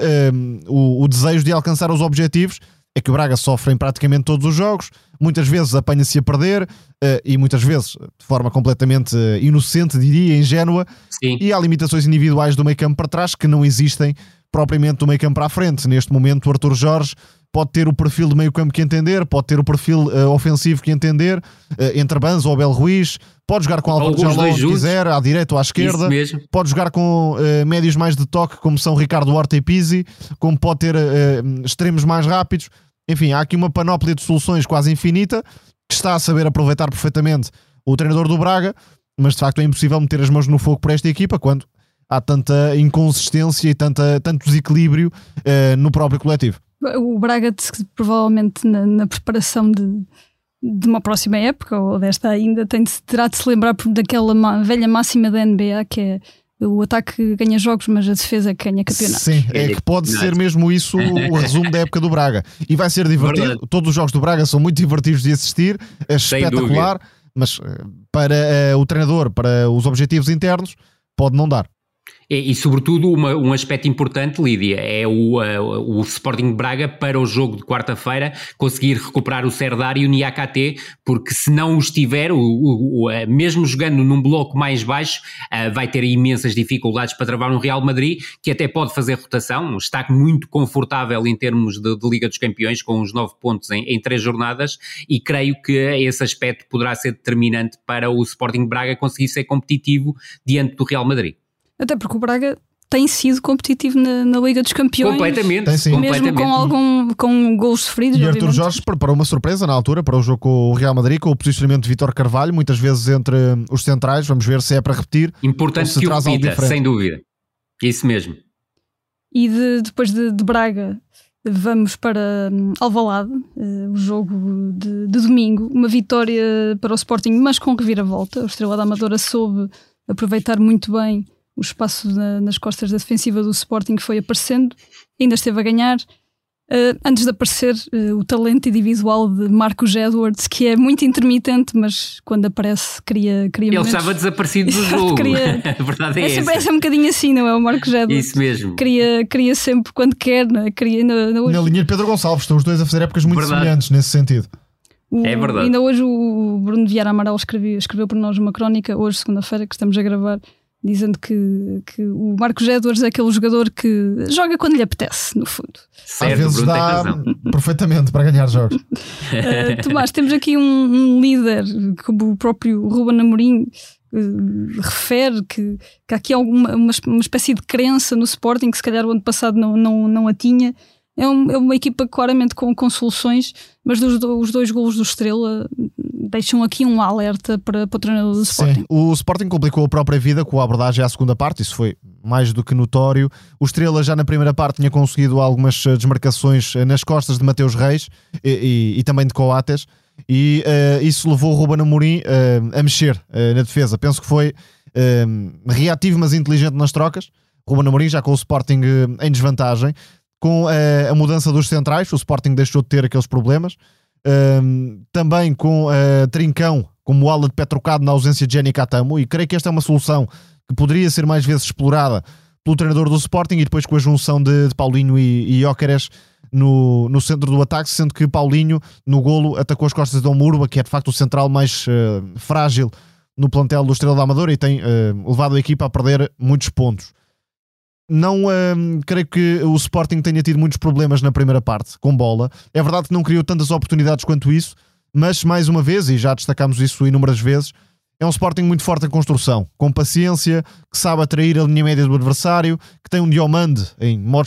o, o, desejo de alcançar os objetivos. É que o Braga sofre em praticamente todos os jogos, muitas vezes apanha-se a perder e muitas vezes de forma completamente inocente, diria, ingênua. Sim. E há limitações individuais do meio campo para trás que não existem propriamente do meio campo para a frente. Neste momento, o Arthur Jorge pode ter o perfil de meio campo que entender, pode ter o perfil uh, ofensivo que entender, uh, entre Banz ou Abel Ruiz, pode jogar com Álvaro Jalão se quiser, à direita ou à esquerda, pode jogar com uh, médios mais de toque, como são Ricardo Horta e Pizzi, como pode ter extremos mais rápidos. Enfim, há aqui uma panóplia de soluções quase infinita que está a saber aproveitar perfeitamente o treinador do Braga, mas de facto é impossível meter as mãos no fogo por esta equipa quando há tanta inconsistência e tanta, tanto desequilíbrio no próprio coletivo. O Braga, provavelmente na, na preparação de, de uma próxima época, ou desta ainda, tem de, terá de se lembrar daquela velha máxima da NBA que é o ataque ganha jogos, mas a defesa ganha campeonatos. Sim, é que pode ser mesmo isso o resumo da época do Braga. E vai ser divertido. Verdade. Todos os jogos do Braga são muito divertidos de assistir, é espetacular, mas eh, para uh, o treinador, para os objetivos internos, pode não dar. E, e sobretudo, uma, um aspecto importante, Lídia, é o, uh, o Sporting Braga para o jogo de quarta-feira conseguir recuperar o Serdar e o Niakate, porque se não o estiver, o, o, uh, mesmo jogando num bloco mais baixo, vai ter imensas dificuldades para travar um Real Madrid, que até pode fazer rotação, está muito confortável em termos de, de Liga dos Campeões, com os nove pontos em, em, três jornadas, e creio que esse aspecto poderá ser determinante para o Sporting Braga conseguir ser competitivo diante do Real Madrid. Até porque o Braga tem sido competitivo na, na Liga dos Campeões. Completamente. Tem, sim. Mesmo com algum com gols sofridos. E Arthur Jorge preparou uma surpresa na altura para o jogo com o Real Madrid, com o posicionamento de Vitor Carvalho, muitas vezes entre os centrais. Vamos ver se é para repetir. Importante que o repita, sem dúvida. Isso mesmo. E de, depois de, de, Braga, vamos para um, Alvalade, uh, o jogo de, de, domingo. Uma vitória para o Sporting, mas com reviravolta. O Estrela da Amadora soube aproveitar muito bem o espaço na, nas costas da defensiva do Sporting foi aparecendo, ainda esteve a ganhar. Uh, antes de aparecer uh, o talento individual de Marcos Edwards, que é muito intermitente, mas quando aparece cria, cria Ele momentos. estava desaparecido do jogo. Cria... a verdade é, é sempre, essa. É um bocadinho assim, não é? O Marcos Edwards. Isso mesmo. Cria, cria sempre quando quer, não é? Cria na, na, hoje... na linha de Pedro Gonçalves, estão os dois a fazer épocas muito verdade. semelhantes nesse sentido. O, é verdade. Ainda hoje o Bruno Vieira Amaral escreveu, escreveu para nós uma crónica, hoje, segunda-feira, que estamos a gravar, dizendo que, que o Marcos Edwards é aquele jogador que joga quando lhe apetece, no fundo. Certo, Às vezes dá perfeitamente para ganhar jogos. uh, Tomás, temos aqui um, um, líder, como o próprio Ruben Amorim uh, refere, que, que há aqui alguma, uma, uma espécie de crença no Sporting, que se calhar o ano passado não, não, não a tinha, é, um, é, uma equipa claramente com, com soluções, mas dos, os dois golos do Estrela deixam aqui um alerta para, para o treinador do Sporting. Sim, o Sporting complicou a própria vida com a abordagem à segunda parte, isso foi mais do que notório. O Estrela já na primeira parte tinha conseguido algumas eh, desmarcações eh, nas costas de Mateus Reis e, e, e também de Coates, e uh, isso levou o Ruben Amorim uh, a mexer uh, na defesa. Penso que foi reativo, mas inteligente nas trocas. Ruben Amorim já com o Sporting em desvantagem. Com a mudança dos centrais, o Sporting deixou de ter aqueles problemas também com uh, Trincão como ala de pé trocado na ausência de Jenny Catamo, e creio que esta é uma solução que poderia ser mais vezes explorada pelo treinador do Sporting e depois com a junção de, de Paulinho e, e Jóqueres no, no centro do ataque, sendo que Paulinho no golo atacou as costas de Omurba, que é de facto o central mais uh, frágil no plantel do Estrela da Amadora e tem uh, levado a equipa a perder muitos pontos. Não hum, creio que o Sporting tenha tido muitos problemas na primeira parte com bola. É verdade que não criou tantas oportunidades quanto isso, mas mais uma vez, e já destacámos isso inúmeras vezes, é um Sporting muito forte em construção, com paciência, que sabe atrair a linha média do adversário, que tem um Diomande em modo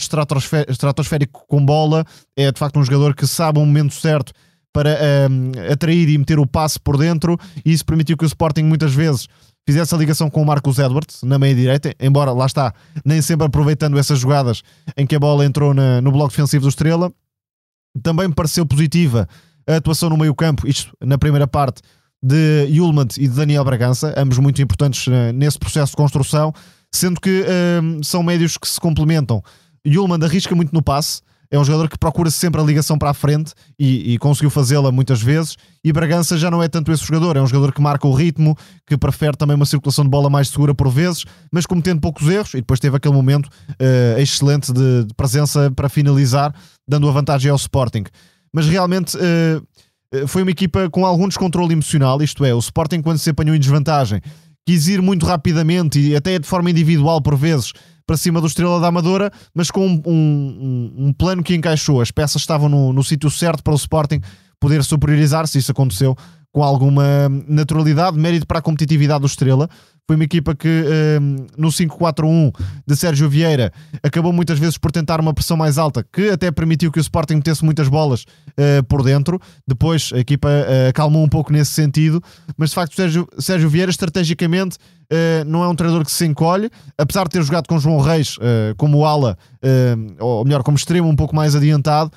estratosférico com bola, é de facto um jogador que sabe o momento certo para um, atrair e meter o passe por dentro, e isso permitiu que o Sporting muitas vezes fizesse a ligação com o Marcos Edwards na meia direita, embora lá está, nem sempre aproveitando essas jogadas em que a bola entrou na, no bloco defensivo do Estrela. Também me pareceu positiva a atuação no meio-campo, isto na primeira parte, de Yulmand e de Daniel Bragança, ambos muito importantes uh, nesse processo de construção, sendo que uh, são médios que se complementam. Yulmand arrisca muito no passe, é um jogador que procura sempre a ligação para a frente e, e conseguiu fazê-la muitas vezes. E Bragança já não é tanto esse jogador, é um jogador que marca o ritmo, que prefere também uma circulação de bola mais segura por vezes, mas cometendo poucos erros. E depois teve aquele momento uh, excelente de, de, presença para finalizar, dando a vantagem ao Sporting. Mas realmente. Uh, foi uma equipa com algum descontrole emocional, isto é, o Sporting, quando se apanhou em desvantagem, quis ir muito rapidamente e até de forma individual por vezes para cima do Estrela da Amadora, mas com um, um, um plano que encaixou. As peças estavam no, no sítio certo para o Sporting poder superiorizar-se. Isso aconteceu com alguma naturalidade, mérito para a competitividade do Estrela. Foi uma equipa que um, no 5-4-1 de Sérgio Vieira acabou muitas vezes por tentar uma pressão mais alta, que até permitiu que o Sporting metesse muitas bolas uh, por dentro. Depois a equipa uh, acalmou um pouco nesse sentido, mas de facto Sérgio, Sérgio Vieira estrategicamente uh, não é um treinador que se encolhe, apesar de ter jogado com João Reis como ala, ou melhor, como extremo um pouco mais adiantado,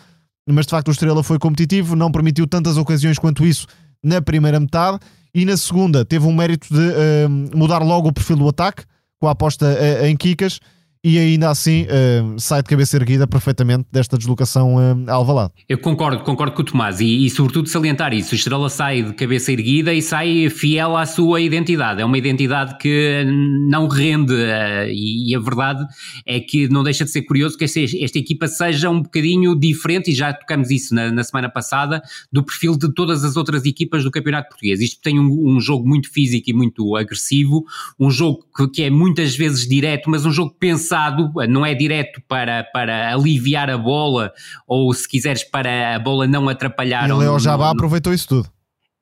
mas de facto o Estrela foi competitivo, não permitiu tantas ocasiões quanto isso na primeira metade e na segunda teve um mérito de uh, mudar logo o perfil do ataque com a aposta uh, em Kikas e ainda assim uh, sai de cabeça erguida perfeitamente desta deslocação uh, a Alvalade. Eu concordo, concordo com o Tomás e, e sobretudo salientar isso, Estrela sai de cabeça erguida e sai fiel à sua identidade, é uma identidade que não rende uh, e, e, a verdade é que não deixa de ser curioso que esta, esta equipa seja um bocadinho diferente e já tocamos isso na, na, semana passada do perfil de todas as outras equipas do Campeonato Português. Isto tem um, um jogo muito físico e muito agressivo, um jogo que, que é muitas vezes direto, mas um jogo pensado pensado, não é direto para, para aliviar a bola ou se quiseres para a bola não atrapalhar. E o Leo Jabá aproveitou isso tudo.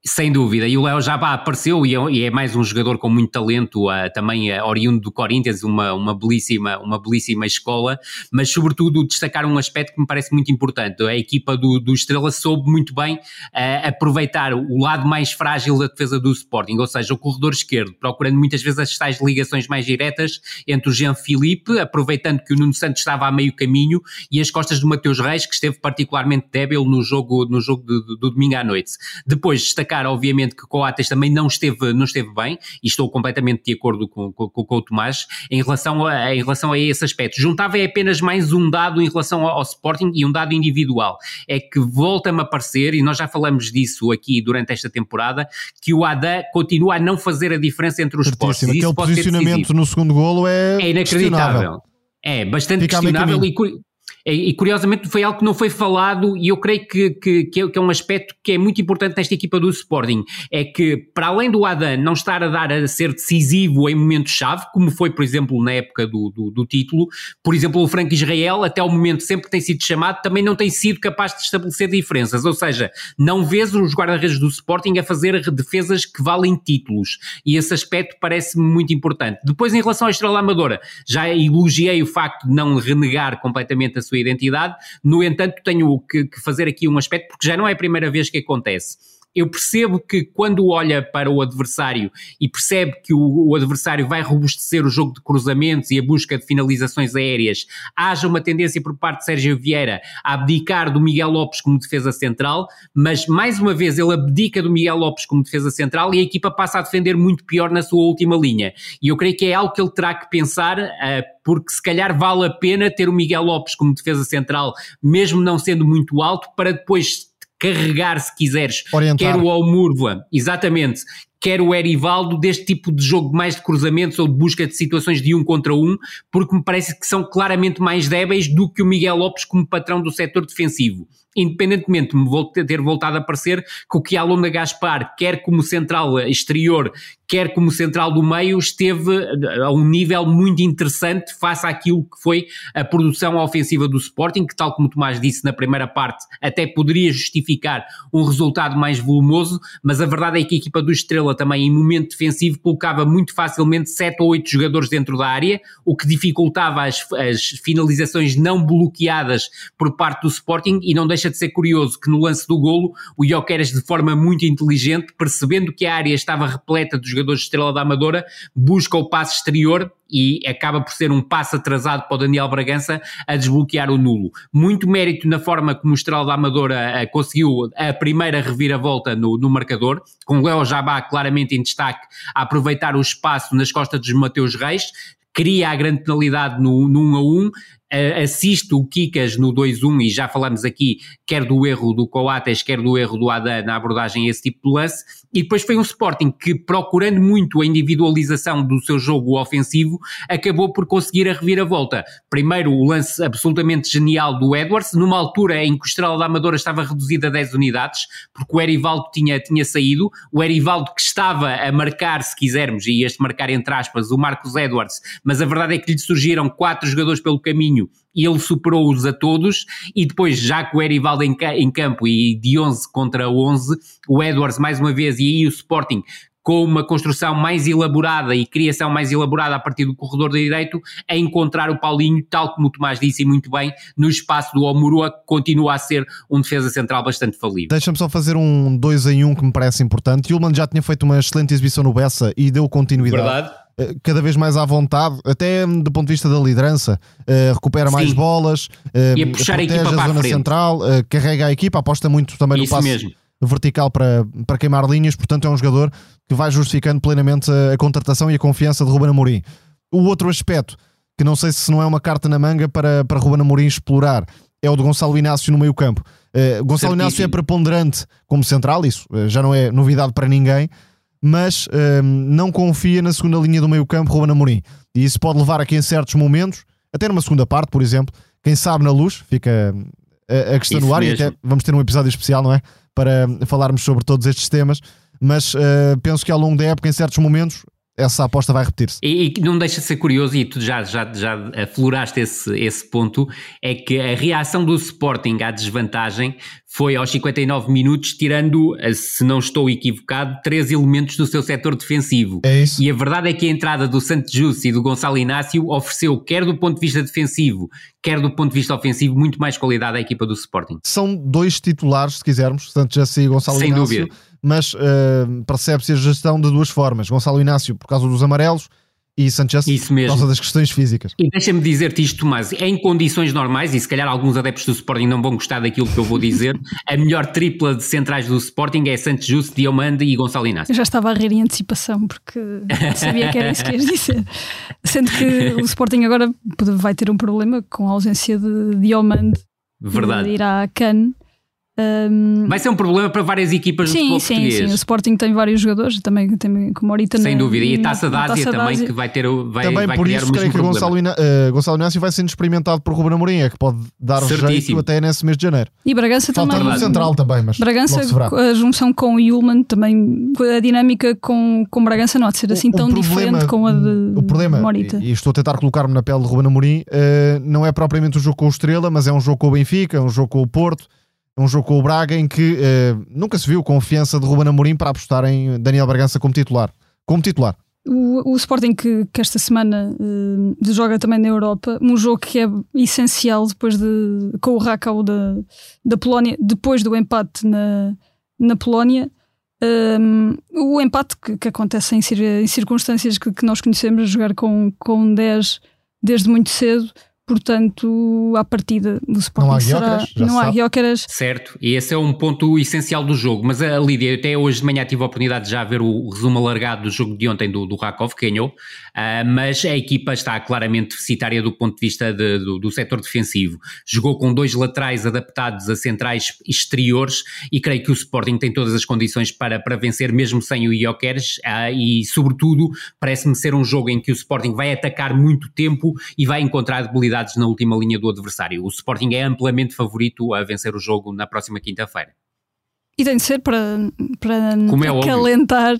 Sem dúvida, e o Léo Jabá apareceu e é, é, mais um jogador com muito talento, uh, também uh, oriundo do Corinthians, uma, uma, belíssima, uma belíssima escola, mas sobretudo destacar um aspecto que me parece muito importante. A equipa do, do Estrela soube muito bem uh, aproveitar o lado mais frágil da defesa do Sporting, ou seja, o corredor esquerdo, procurando muitas vezes as tais ligações mais diretas entre o Jean Philippe, aproveitando que o Nuno Santos estava a meio caminho, e as costas do Mateus Reis, que esteve particularmente débil no jogo, no jogo do domingo à noite. Depois destacar destacar, obviamente, que Coates também não esteve, não esteve bem, e estou completamente de acordo com, com, com o Tomás em relação, a, em relação a esse aspecto. Juntava é apenas mais um dado em relação ao, ao Sporting e um dado individual. É que volta-me a parecer, e nós já falamos disso aqui durante esta temporada, que o Ada continua a não fazer a diferença entre os postos. Aquele posicionamento no segundo golo é, é inacreditável. É bastante Fica questionável e, E, curiosamente foi algo que não foi falado e eu creio que, que, é, que, é, um aspecto que é muito importante nesta equipa do Sporting. É que, para além do Adam não estar a dar a ser decisivo em momentos-chave, como foi, por exemplo, na época do, do, do, título, por exemplo, o Franco Israel, até o momento, sempre que tem sido chamado, também não tem sido capaz de estabelecer diferenças. Ou seja, não vês os guarda-redes do Sporting a fazer defesas que valem títulos. E esse aspecto parece-me muito importante. Depois, em relação à Estrela Amadora, já elogiei o facto de não renegar completamente a sua identidade, no entanto, tenho que, que fazer aqui um aspecto, porque já não é a primeira vez que acontece eu percebo que quando olha para o adversário e percebe que o, o, adversário vai robustecer o jogo de cruzamentos e a busca de finalizações aéreas, haja uma tendência por parte de Sérgio Vieira a abdicar do Miguel Lopes como defesa central, mas mais uma vez ele abdica do Miguel Lopes como defesa central e a equipa passa a defender muito pior na sua última linha. E eu creio que é algo que ele terá que pensar, uh, porque se calhar vale a pena ter o Miguel Lopes como defesa central, mesmo não sendo muito alto, para depois carregar, se quiseres, Orientar. quer o Almurva, exatamente, quer o Erivaldo deste tipo de jogo mais de cruzamentos ou de busca de situações de um contra um, porque me parece que são claramente mais débeis do que o Miguel Lopes como patrão do setor defensivo. Independentemente de ter voltado a parecer que o Kialonda Gaspar, quer como central exterior, quer como central do meio, esteve a um nível muito interessante face àquilo que foi a produção ofensiva do Sporting, que tal como Tomás disse na primeira parte, até poderia justificar um resultado mais volumoso, mas a verdade é que a equipa do Estrela também em momento defensivo colocava muito facilmente 7 ou 8 jogadores dentro da área, o que dificultava as, as finalizações não bloqueadas por parte do Sporting e não deixa de ser curioso que no lance do golo o Jokeres de forma muito inteligente, percebendo que a área estava repleta dos jogadores de Estrela da Amadora, busca o passe exterior e acaba por ser um passo atrasado para o Daniel Bragança a desbloquear o nulo. Muito mérito na forma como o Estrela da Amadora uh, conseguiu a primeira reviravolta no, no marcador, com Léo Jabá claramente em destaque a aproveitar o espaço nas costas dos Mateus Reis, cria a grande penalidade no, no 1 a 1, assiste o Kikas no 2-1 e já falamos aqui quer do erro do Coates, quer do erro do Adam na abordagem a esse tipo de lance, e depois foi um Sporting que procurando muito a individualização do seu jogo ofensivo, acabou por conseguir a reviravolta. Primeiro o lance absolutamente genial do Edwards, numa altura em que o Estrela da Amadora estava reduzido a 10 unidades, porque o Erivaldo tinha, tinha saído, o Erivaldo que estava a marcar, se quisermos, e este marcar entre aspas, o Marcos Edwards, mas a verdade é que lhe surgiram quatro jogadores pelo caminho e ele superou-os a todos, e depois, já com o Erivaldo em, em campo e de 11 contra 11, o Edwards mais uma vez, e aí o Sporting com uma construção mais elaborada e criação mais elaborada a partir do corredor direito, a encontrar o Paulinho, tal como o Tomás disse muito bem, no espaço do Omurua, que continua a ser um defesa central bastante falido. Deixa-me só fazer um 2 em 1 um que me parece importante. Yulman já tinha feito uma excelente exibição no Bessa e deu continuidade. Verdade cada vez mais à vontade, até do ponto de vista da liderança, uh, recupera Sim. mais bolas, uh, e puxar protege a, a zona central, uh, carrega a equipa, aposta muito também Isso no passo mesmo. vertical para, para queimar linhas, portanto é um jogador que vai justificando plenamente a, a contratação e a confiança de Ruben Amorim. O outro aspecto, que não sei se não é uma carta na manga para, para Ruben Amorim explorar, é o de Gonçalo Inácio no meio campo. Gonçalo Certíssimo. Inácio é preponderante como central, isso já não é novidade para ninguém, mas um, não confia na segunda linha do meio campo, Ruben Amorim. E isso pode levar a que em certos momentos, até numa segunda parte, por exemplo, quem sabe na luz, fica a, a questão isso no ar mesmo. e até vamos ter um episódio especial, não é? Para falarmos sobre todos estes temas, mas uh, penso que ao longo da época, em certos momentos, essa aposta vai repetir-se. E, e, não deixa de ser curioso, e tu já, já, já afloraste esse, esse ponto, é que a reação do Sporting à desvantagem foi aos 59 minutos, tirando, se não estou equivocado, três elementos do seu setor defensivo. É isso. E a verdade é que a entrada do Santos Justo e do Gonçalo Inácio ofereceu, quer do ponto de vista defensivo, quer do ponto de vista ofensivo, muito mais qualidade à equipa do Sporting. São dois titulares, se quisermos, Santos Justo e Gonçalo Sem Inácio. Sem dúvida mas uh, percebe-se a gestão de duas formas. Gonçalo Inácio por causa dos amarelos e Sanchez Isso mesmo. por causa das questões físicas. E deixa-me dizer-te isto, Tomás, em condições normais, e se calhar alguns adeptos do Sporting não vão gostar daquilo que eu vou dizer, a melhor tripla de centrais do Sporting é Santos Justo, Diomande e Gonçalo Inácio. Eu já estava a rir em antecipação, porque sabia que era isso que ias dizer. Sendo que o Sporting agora vai ter um problema com a ausência de Diomande. Verdade. De ir à Cannes Um, Vai ser um problema para várias equipas sim, do futebol sim, português. Sim, o Sporting tem vários jogadores, também tem como Morita Sem dúvida. E a Taça da Ásia também, Ásia. que vai ter vai, Também vai por criar isso o creio que. Gonçalo, Iná- eh, Gonçalo Inácio vai ser experimentado por Ruben Amorim, é que pode dar Certíssimo. jeito até nesse mês de janeiro. E Bragança Falta também. no central também, mas Bragança, a junção com o Yulman também, a dinâmica com, com Bragança não há de ser assim O- o tão problema- diferente com a de O problema, Morita. e, e estou a tentar colocar-me na pele de Ruben Amorim, eh, não é propriamente um jogo com o Estrela, mas é um jogo com o Benfica, um jogo com o Porto, um jogo com o Braga, em que eh, nunca se viu confiança de Ruben Amorim para apostar em Daniel Bragança como titular. Como titular. O, o Sporting que, que esta semana eh, joga também na Europa, um jogo que é essencial depois de com o Rakow da, da Polónia, depois do empate na, na Polónia. Um, o empate que, que acontece em, em circunstâncias que, que nós conhecemos, jogar com, com 10 desde muito cedo, portanto, à partida do Sporting Não há será. Não há. Certo, e esse é um ponto essencial do jogo. Mas a Lídia, eu até hoje de manhã tive a oportunidade de já ver o resumo alargado do jogo de ontem do, do Rakov, que ganhou, Ah, mas a equipa está claramente deficitária do ponto de vista de- do, do setor defensivo. Jogou com dois laterais adaptados a centrais exteriores e creio que o Sporting tem todas as condições para, para vencer, mesmo sem o Iokeres, ah, e sobretudo parece-me ser um jogo em que o Sporting vai atacar muito tempo e vai encontrar na última linha do adversário. O Sporting é amplamente favorito a vencer o jogo na próxima quinta-feira. E tem de ser para, para é acalentar.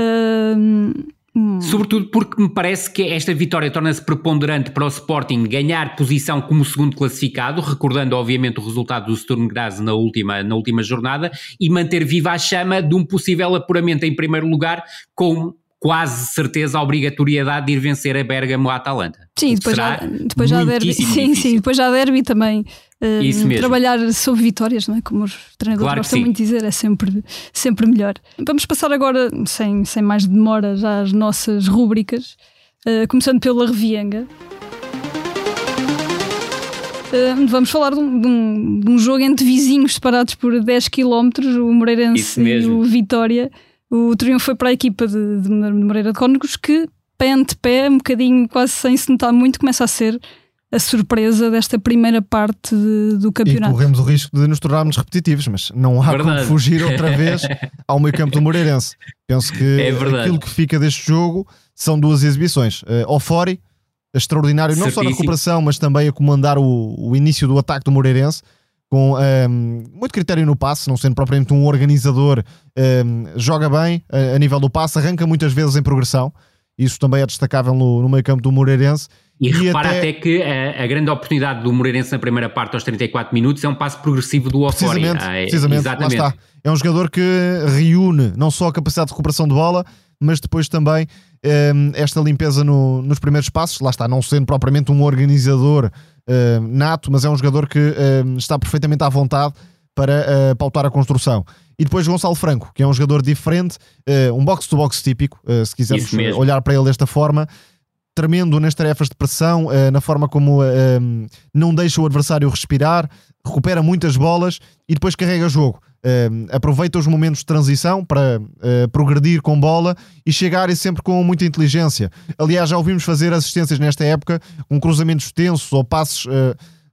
hum, hum, Sobretudo porque me parece que esta vitória torna-se preponderante para o Sporting ganhar posição como segundo classificado, recordando obviamente o resultado do Sturm Graz na última, na última jornada, e manter viva a chama de um possível apuramento em primeiro lugar, com quase certeza a obrigatoriedade de ir vencer a Bergamo à Atalanta. Sim, depois já, depois já derby. Sim, difícil. sim, depois já derby também. Isso mesmo. trabalhar sobre vitórias, não é? Como os treinadores Claro gostam muito de dizer, é sempre, sempre melhor. Vamos passar agora, sem, sem mais demora, já às nossas rúbricas, uh, começando pela Revienga. Uh, vamos falar de um, de um- de um jogo entre vizinhos separados por 10 km, o Moreirense e o Vitória. O triunfo foi para a equipa de, de Moreira de Cónegos, que pé ante pé, um bocadinho quase sem se notar muito, começa a ser a surpresa desta primeira parte de- do E campeonato. corremos o risco de nos tornarmos repetitivos, mas não há Verdade. como fugir outra vez ao meio campo do Moreirense. Penso que É aquilo que fica deste jogo são duas exibições. Uh, Ofori, extraordinário, não só na Certíssimo. recuperação, mas também a comandar o, o início do ataque do Moreirense, com um, muito critério no passe, não sendo propriamente um organizador, um, joga bem a, a nível do passe, arranca muitas vezes em progressão. Isso também é destacável no, no meio campo do Moreirense. E, E repara até- até, que a, a grande oportunidade do Moreirense na primeira parte aos 34 minutos é um passo progressivo do Ofori. Precisamente, Ah, é- precisamente exatamente. lá está. É um jogador que reúne não só a capacidade de recuperação de bola, mas depois também hum, esta limpeza no- nos primeiros passos. Lá está, não sendo propriamente um organizador hum, nato, mas é um jogador que hum, está perfeitamente à vontade para uh, pautar a construção. E depois Gonçalo Franco, que é um jogador diferente, uh, um box-to-box típico, uh, se quisermos olhar para ele desta forma. Tremendo nas tarefas de pressão, uh, na forma como uh, um, não deixa o adversário respirar, recupera muitas bolas e depois carrega jogo. Aproveita os momentos de transição para uh, progredir com bola e chegar e sempre com muita inteligência. Aliás, já ouvimos fazer assistências nesta época com cruzamentos tensos ou passes uh,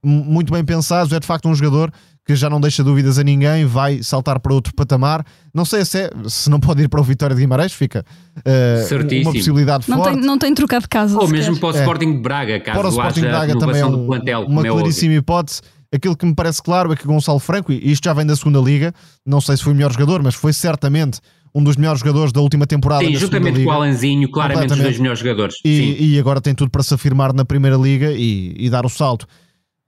m- muito bem pensados. É de facto um jogador que já não deixa dúvidas a ninguém, vai saltar para outro patamar. Não sei se, é, se não pode ir para o Vitória de Guimarães, fica uh, uma possibilidade Não forte. tem, não tem trocado de casa. Ou mesmo para o É. Sporting de Braga, caso Para o Sporting haja Braga também é um- plantel, uma é claríssima hipótese. Aquilo que me parece claro é que Gonçalo Franco, e isto já vem da segunda liga, não sei se foi o melhor jogador, mas foi certamente um dos melhores jogadores da última temporada Sim, juntamente liga. com o Alanzinho, claramente os dois melhores jogadores. Sim. E, e agora tem tudo para se afirmar na primeira liga e, e dar o salto.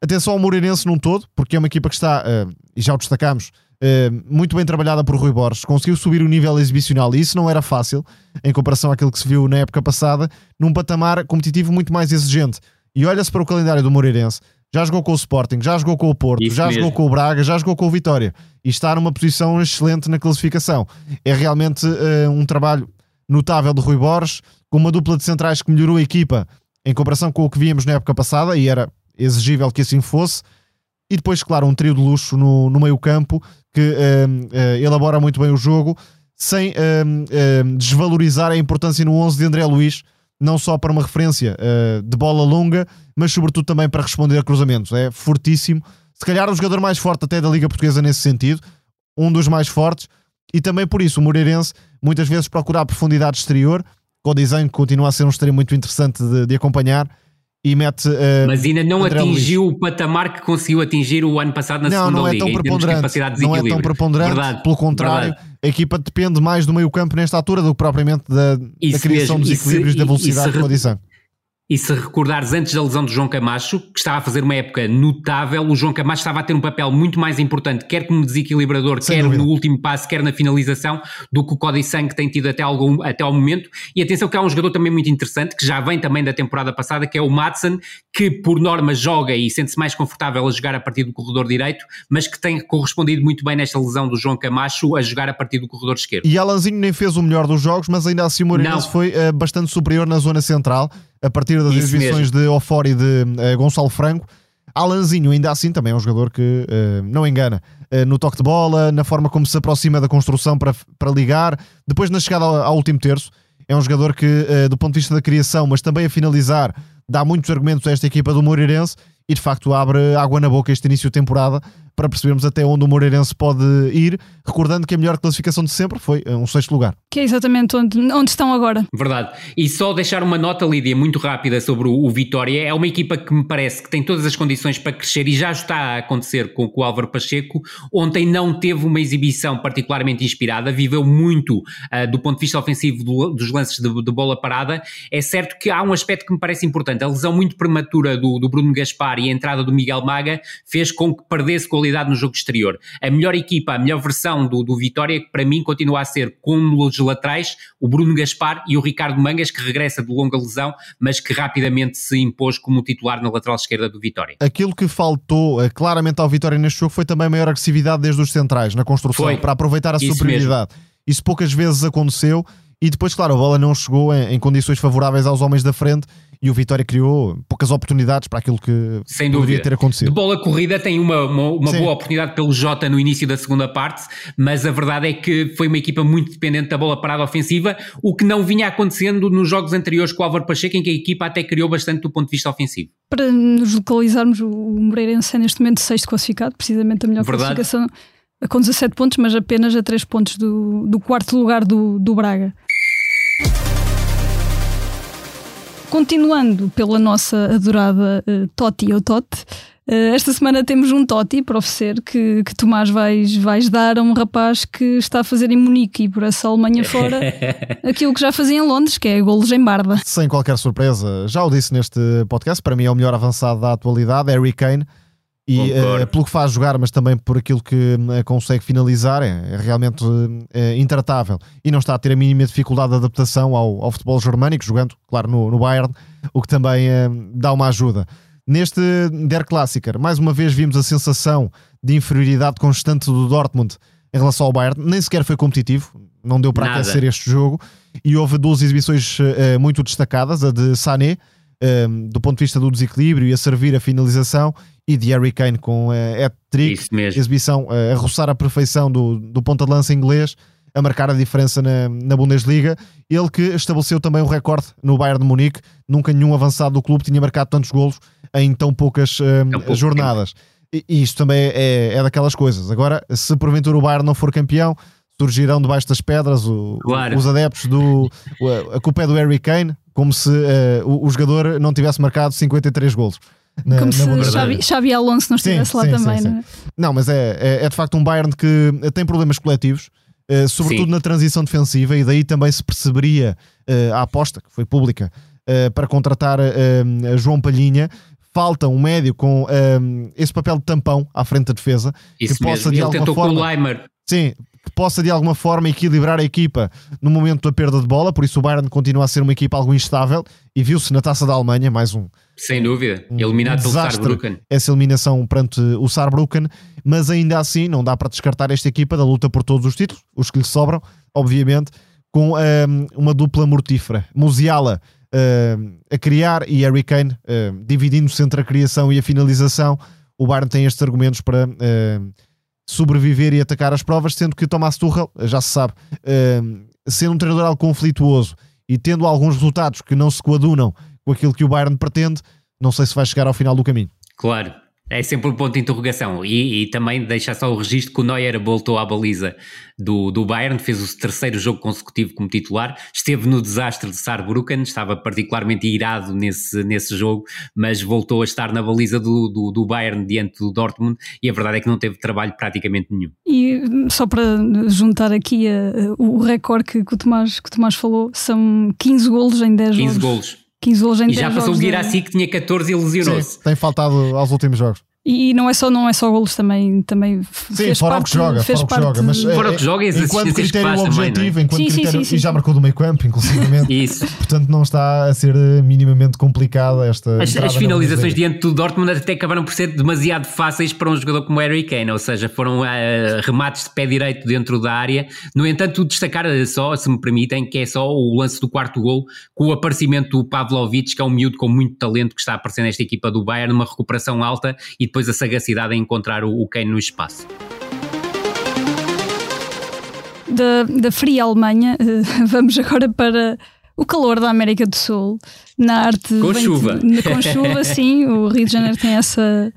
Atenção ao Moreirense num todo, porque é uma equipa que está, eh, e já o destacamos, eh, muito bem trabalhada por Rui Borges, conseguiu subir o nível exibicional e isso não era fácil em comparação àquilo que se viu na época passada, num patamar competitivo muito mais exigente. E olha-se para o calendário do Moreirense, já jogou com o Sporting, já jogou com o Porto, Isso já mesmo. jogou com o Braga, já jogou com o Vitória e está numa posição excelente na classificação. É realmente eh, um trabalho notável de Rui Borges, com uma dupla de centrais que melhorou a equipa em comparação com o que víamos na época passada e era exigível que assim fosse. E depois, claro, um trio de luxo no, no meio campo que hum, eh, elabora muito bem o jogo sem desvalorizar a importância no 11 de André Luiz, não só para uma referência eh, de bola longa, mas sobretudo também para responder a cruzamentos. É fortíssimo. Se se calhar o jogador mais forte até da Liga Portuguesa nesse sentido, um dos mais fortes, e também por isso o Moreirense muitas vezes procura a profundidade exterior, com o desenho que continua a ser um extremo muito interessante de, de acompanhar, e mete. Uh, Mas ainda não André atingiu Luís. o patamar que conseguiu atingir o ano passado na não, segunda não é liga. Tão preponderante, não é tão preponderante, verdade, pelo contrário, verdade. a equipa depende mais do meio campo nesta altura do que propriamente da, da criação dos equilíbrios da velocidade e, e, e, se, e se recordares antes da lesão de João Camacho, que estava a fazer uma época notável, o João Camacho estava a ter um papel muito mais importante, quer como desequilibrador, Sem quer dúvida. no último passo, quer na finalização, do que o Cody Sang tem tido até, algum, até ao momento. E atenção que há um jogador também muito interessante, que já vem também da temporada passada, que é o Madsen, que por norma joga e sente-se mais confortável a jogar a partir do corredor direito, mas que tem correspondido muito bem nesta lesão do João Camacho a jogar a partir do corredor esquerdo. E Alanzinho nem fez o melhor dos jogos, mas ainda assim o Moreirense foi uh, bastante superior na zona central a partir das Isso exibições mesmo. de Ofori e de uh, Gonçalo Franco. Alanzinho, ainda assim, também é um jogador que uh, não engana uh, no toque de bola, na forma como se aproxima da construção para, para ligar, depois na chegada ao, ao último terço. É um jogador que, do ponto de vista da criação, mas também a finalizar, dá muitos argumentos a esta equipa do Moreirense e de facto abre água na boca este início de temporada para percebermos até onde o Moreirense pode ir, recordando que a melhor classificação de sempre foi eh, um sexto lugar. Que é exatamente onde, onde estão agora. Verdade. E só deixar uma nota, Lídia, muito rápida sobre o, o, Vitória. É uma equipa que me parece que tem todas as condições para crescer e já está a acontecer com, com o Álvaro Pacheco. Ontem não teve uma exibição particularmente inspirada, viveu muito uh, do ponto de vista ofensivo do, dos lances de, de, bola parada. É certo que há um aspecto que me parece importante. A lesão muito prematura do, do Bruno Gaspar e a entrada do Miguel Maga fez com que perdesse com qualidade no jogo exterior. A melhor equipa, a melhor versão do, do Vitória, que para mim continua a ser com os laterais, o Bruno Gaspar e o Ricardo Mangas, que regressa de longa lesão, mas que rapidamente se impôs como titular na lateral esquerda do Vitória. Aquilo que faltou uh, claramente ao Vitória neste jogo foi também a maior agressividade desde os centrais na construção, foi. para aproveitar a Isso superioridade. Mesmo. Isso poucas vezes aconteceu e depois, claro, a bola não chegou em, em condições favoráveis aos homens da frente e o Vitória criou poucas oportunidades para aquilo que Sem poderia dúvida. ter acontecido. De bola corrida tem uma, uma, uma boa oportunidade pelo Jota no início da segunda parte, mas a verdade é que foi uma equipa muito dependente da bola parada ofensiva, o que não vinha acontecendo nos jogos anteriores com o Álvaro Pacheco, em que a equipa até criou bastante do ponto de vista ofensivo. Para nos localizarmos, o Moreirense é neste momento sexto classificado, precisamente a melhor verdade. classificação com 17 pontos, mas apenas a 3 pontos do, do quarto lugar do, do Braga. Continuando pela nossa adorada uh, Toti ou Tote, uh, esta semana temos um Toti para oferecer que, que Tomás vais, vais dar a um rapaz que está a fazer em Munique e por essa Alemanha fora aquilo que já fazia em Londres, que é golos em barba. Sem qualquer surpresa, já o disse neste podcast, para mim é o melhor avançado da atualidade, Harry Kane e uh, pelo que faz jogar, mas também por aquilo que uh, consegue finalizar, é, é realmente uh, intratável e não está a ter a mínima dificuldade de adaptação ao, ao futebol germânico, jogando, claro, no, no Bayern, o que também dá uma ajuda. Neste Der Klassiker, mais uma vez vimos a sensação de inferioridade constante do Dortmund em relação ao Bayern, nem sequer foi competitivo, não deu para Nada. aquecer este jogo e houve duas exibições muito destacadas, a de Sané, do ponto de vista do desequilíbrio e a servir a finalização e de Harry Kane com a uh, hat-trick, exibição uh, a roçar a perfeição do, do ponta de lança inglês, a marcar a diferença na, na Bundesliga. Ele que estabeleceu também o recorde no Bayern de Munique, nunca nenhum avançado do clube tinha marcado tantos golos em tão poucas uh, jornadas. E, e isto também é, é daquelas coisas. Agora, se porventura o Bayern não for campeão, surgirão debaixo das pedras o, claro. os adeptos do. A culpa é do Harry Kane, como se uh, o, o, jogador não tivesse marcado 53 golos. Na, Como na se Xavi, Xavi Alonso não estivesse sim, lá sim, também, sim, não é? Não, mas é, é, é, de facto um Bayern que tem problemas coletivos, uh, sobretudo na transição defensiva, e daí também se perceberia uh, a aposta, que foi pública, uh, para contratar João Palhinha. Falta um médio com esse papel de tampão à frente da defesa. Isso que possa, mesmo. De Ele alguma tentou forma, com o Leimer. Sim, que possa de alguma forma equilibrar a equipa no momento da perda de bola, por isso o Bayern continua a ser uma equipa algo instável e viu-se na taça da Alemanha, mais um. Sem dúvida, um, eliminado um pelo Saarbrücken. Essa eliminação perante o Saarbrücken, mas ainda assim não dá para descartar esta equipa da luta por todos os títulos, os que lhe sobram, obviamente, com um, uma dupla mortífera. Musiala um, a criar e Harry Kane um, dividindo-se entre a criação e a finalização. O Bayern tem estes argumentos para sobreviver e atacar as provas, sendo que Thomas Tuchel, já se sabe, uh, sendo um treinador algo conflituoso e tendo alguns resultados que não se coadunam com aquilo que o Bayern pretende, não sei se vai chegar ao final do caminho. Claro, É sempre um ponto de interrogação. E, e, também deixa só o registro que o Neuer voltou à baliza do, do Bayern, fez o terceiro jogo consecutivo como titular, esteve no desastre de Saarbrücken, estava particularmente irado nesse, nesse jogo, mas voltou a estar na baliza do, do, do Bayern diante do Dortmund e a verdade é que não teve trabalho praticamente nenhum. E só para juntar aqui a, a, o recorde que, que, o Tomás, que o Tomás falou, são 15 golos em 10 15 jogos. 15 golos. 15 golos em e já passou o Guirassi que tinha 14 e lesionou-se. Tem faltado aos últimos jogos. E não é só, não é só golos também, também sim, fez fora parte, o que joga, fez fora o que joga, mas fora o que joga, enquanto critério objetivo, também, é? enquanto sim, critério, sim, sim, e já marcou do meio campo, inclusivamente. Isso. Portanto, não está a ser eh, minimamente complicada esta. As, as finalizações diante do Dortmund até acabaram por ser demasiado fáceis para um jogador como Harry Kane, ou seja, foram uh, remates de pé direito dentro da área. No entanto, destacar só, se me permitem, que é só o lance do quarto gol, com o aparecimento do Pavlovic, que é um miúdo com muito talento que está a aparecer nesta equipa do Bayern, numa recuperação alta e depois a sagacidade em encontrar o, o Kane no espaço. Da, da fria Alemanha, eh, vamos agora para o calor da América do Sul. Na arte. Com chuva. Com chuva, sim. O Rio de Janeiro tem essa,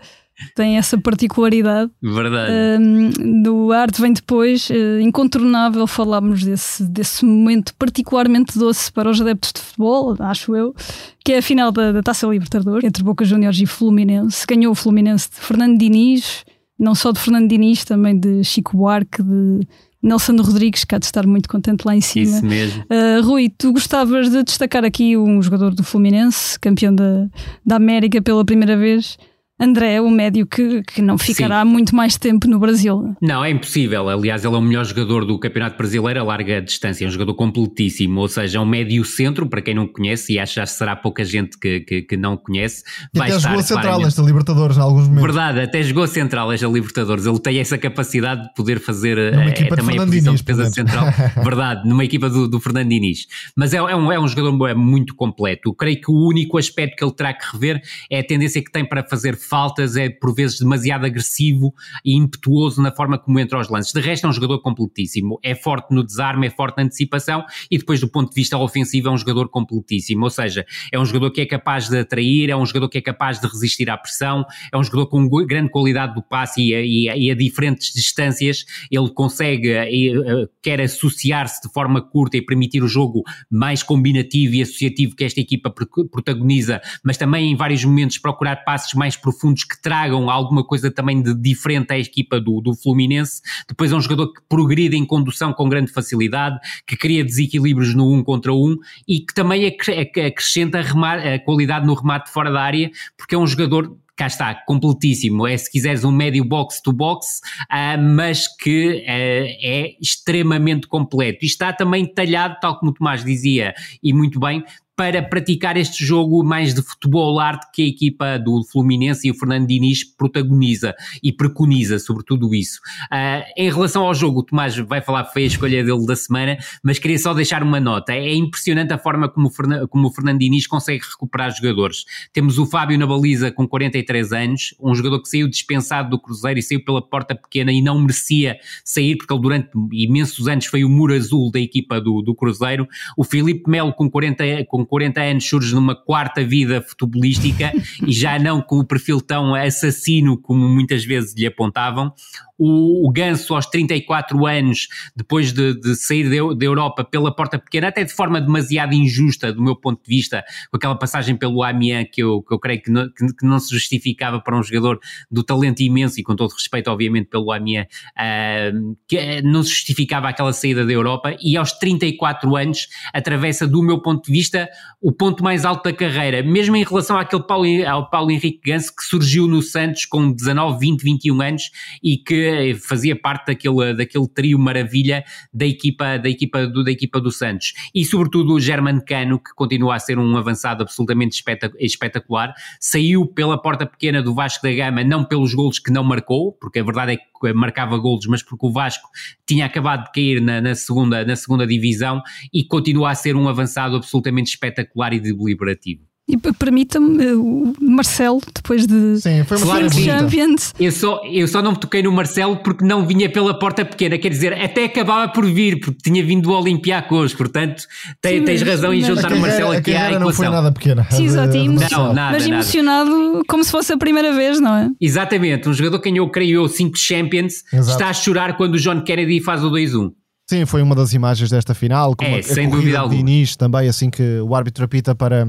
tem essa particularidade. Verdade. Um, do arte vem depois, uh, incontornável falarmos desse, desse momento particularmente doce para os adeptos de futebol, acho eu, que é a final da, da Taça Libertadores entre Boca Juniors e Fluminense. Ganhou o Fluminense de Fernando Diniz não só de Fernando Diniz, também de Chico Buarque, de Nelson Rodrigues, que há de estar muito contente lá em cima. Isso mesmo. Uh, Rui, tu gostavas de destacar aqui um jogador do Fluminense, campeão da, da América pela primeira vez. André, o médio que, que não ficará Sim. muito mais tempo no Brasil. Não, é impossível. Aliás, ele é o melhor jogador do Campeonato Brasileiro a larga distância, é um jogador completíssimo, ou seja, é um médio centro, para quem não conhece, e acho que será pouca gente que, que, que não conhece. E vai até estar, jogou a central esta Libertadores em alguns momentos. Verdade, até jogou central esta Libertadores. Ele tem essa capacidade de poder fazer é, de também a posição de defesa central. Verdade, numa equipa do, do Fernando Diniz. Mas é, é, um, é um jogador muito completo. Eu creio que o único aspecto que ele terá que rever é a tendência que tem para fazer faltas, é por vezes demasiado agressivo e impetuoso na forma como entra aos lances. De resto, é um jogador completíssimo. É forte no desarme, é forte na antecipação e depois, do ponto de vista ofensivo, é um jogador completíssimo. Ou seja, é um jogador que é capaz de atrair, é um jogador que é capaz de resistir à pressão, é um jogador com grande qualidade do passe e a, e a, e a diferentes distâncias ele consegue, e, eh, quer associar-se de forma curta e permitir o jogo mais combinativo e associativo que esta equipa protagoniza, mas também em vários momentos procurar passes mais profundos que tragam alguma coisa também de diferente à equipa do, do Fluminense. Depois é um jogador que progride em condução com grande facilidade, que cria desequilíbrios no um contra um e que também acrescenta a qualidade no remate fora da área, porque é um jogador cá está, completíssimo. É, se quiseres, um médio box-to-box, uh, mas que uh, é extremamente completo. E está também talhado, tal como o Tomás dizia, e muito bem, para praticar este jogo mais de futebol arte que a equipa do Fluminense e o Fernando Diniz protagoniza e preconiza, sobretudo isso. Uh, em relação ao jogo, o Tomás vai falar foi a escolha dele da semana, mas queria só deixar uma nota. É impressionante a forma como o, Fernando, como o Fernando Diniz consegue recuperar jogadores. Temos o Fábio na baliza com 43 anos, um jogador que saiu dispensado do Cruzeiro e saiu pela porta pequena e não merecia sair, porque ele durante imensos anos foi o muro azul da equipa do, do Cruzeiro. O Filipe Melo com 40 com 40 anos surge numa quarta vida futebolística e já não com o perfil tão assassino como muitas vezes lhe apontavam o, o Ganso aos 34 anos, depois de, de sair da Europa pela porta pequena, até de forma demasiado injusta do meu ponto de vista, com aquela passagem pelo Amiens que eu, que eu creio que não, que, que não se justificava para um jogador do talento imenso e com todo respeito obviamente pelo Amiens, uh, que não se justificava aquela saída da Europa e aos 34 anos atravessa do meu ponto de vista o ponto mais alto da carreira, mesmo em relação àquele Paulo, ao Paulo Henrique Ganso que surgiu no Santos com 19, 20, 21 anos e que fazia parte daquele, daquele trio maravilha da equipa, da, equipa do, da equipa do Santos. E sobretudo o German Cano, que continua a ser um avançado absolutamente espetacular, saiu pela porta pequena do Vasco da Gama, não pelos golos que não marcou, porque a verdade é que marcava golos, mas porque o Vasco tinha acabado de cair na, na segunda, na segunda divisão e continua a ser um avançado absolutamente espetacular e deliberativo. E permita-me, o Marcelo, depois de Sim, foi Claro que. Champions, Eu só, eu só não me toquei no Marcelo porque não vinha pela porta pequena, quer dizer, até acabava por vir, porque tinha vindo do Olympiacos, portanto te- Sim, tens razão em juntar A o Marcelo a aqui à carreira não foi equação. nada pequena. Sim, exato. Não, nada. mas emocionado como se fosse a primeira vez, não é? Exatamente, um jogador quem eu creio eu, 5 Champions, Exato. está a chorar quando o John Kennedy faz o 2-1. Sim, foi uma das imagens desta final, com É, a, a sem corrida dúvida de alguma. Diniz também, assim que o árbitro apita para,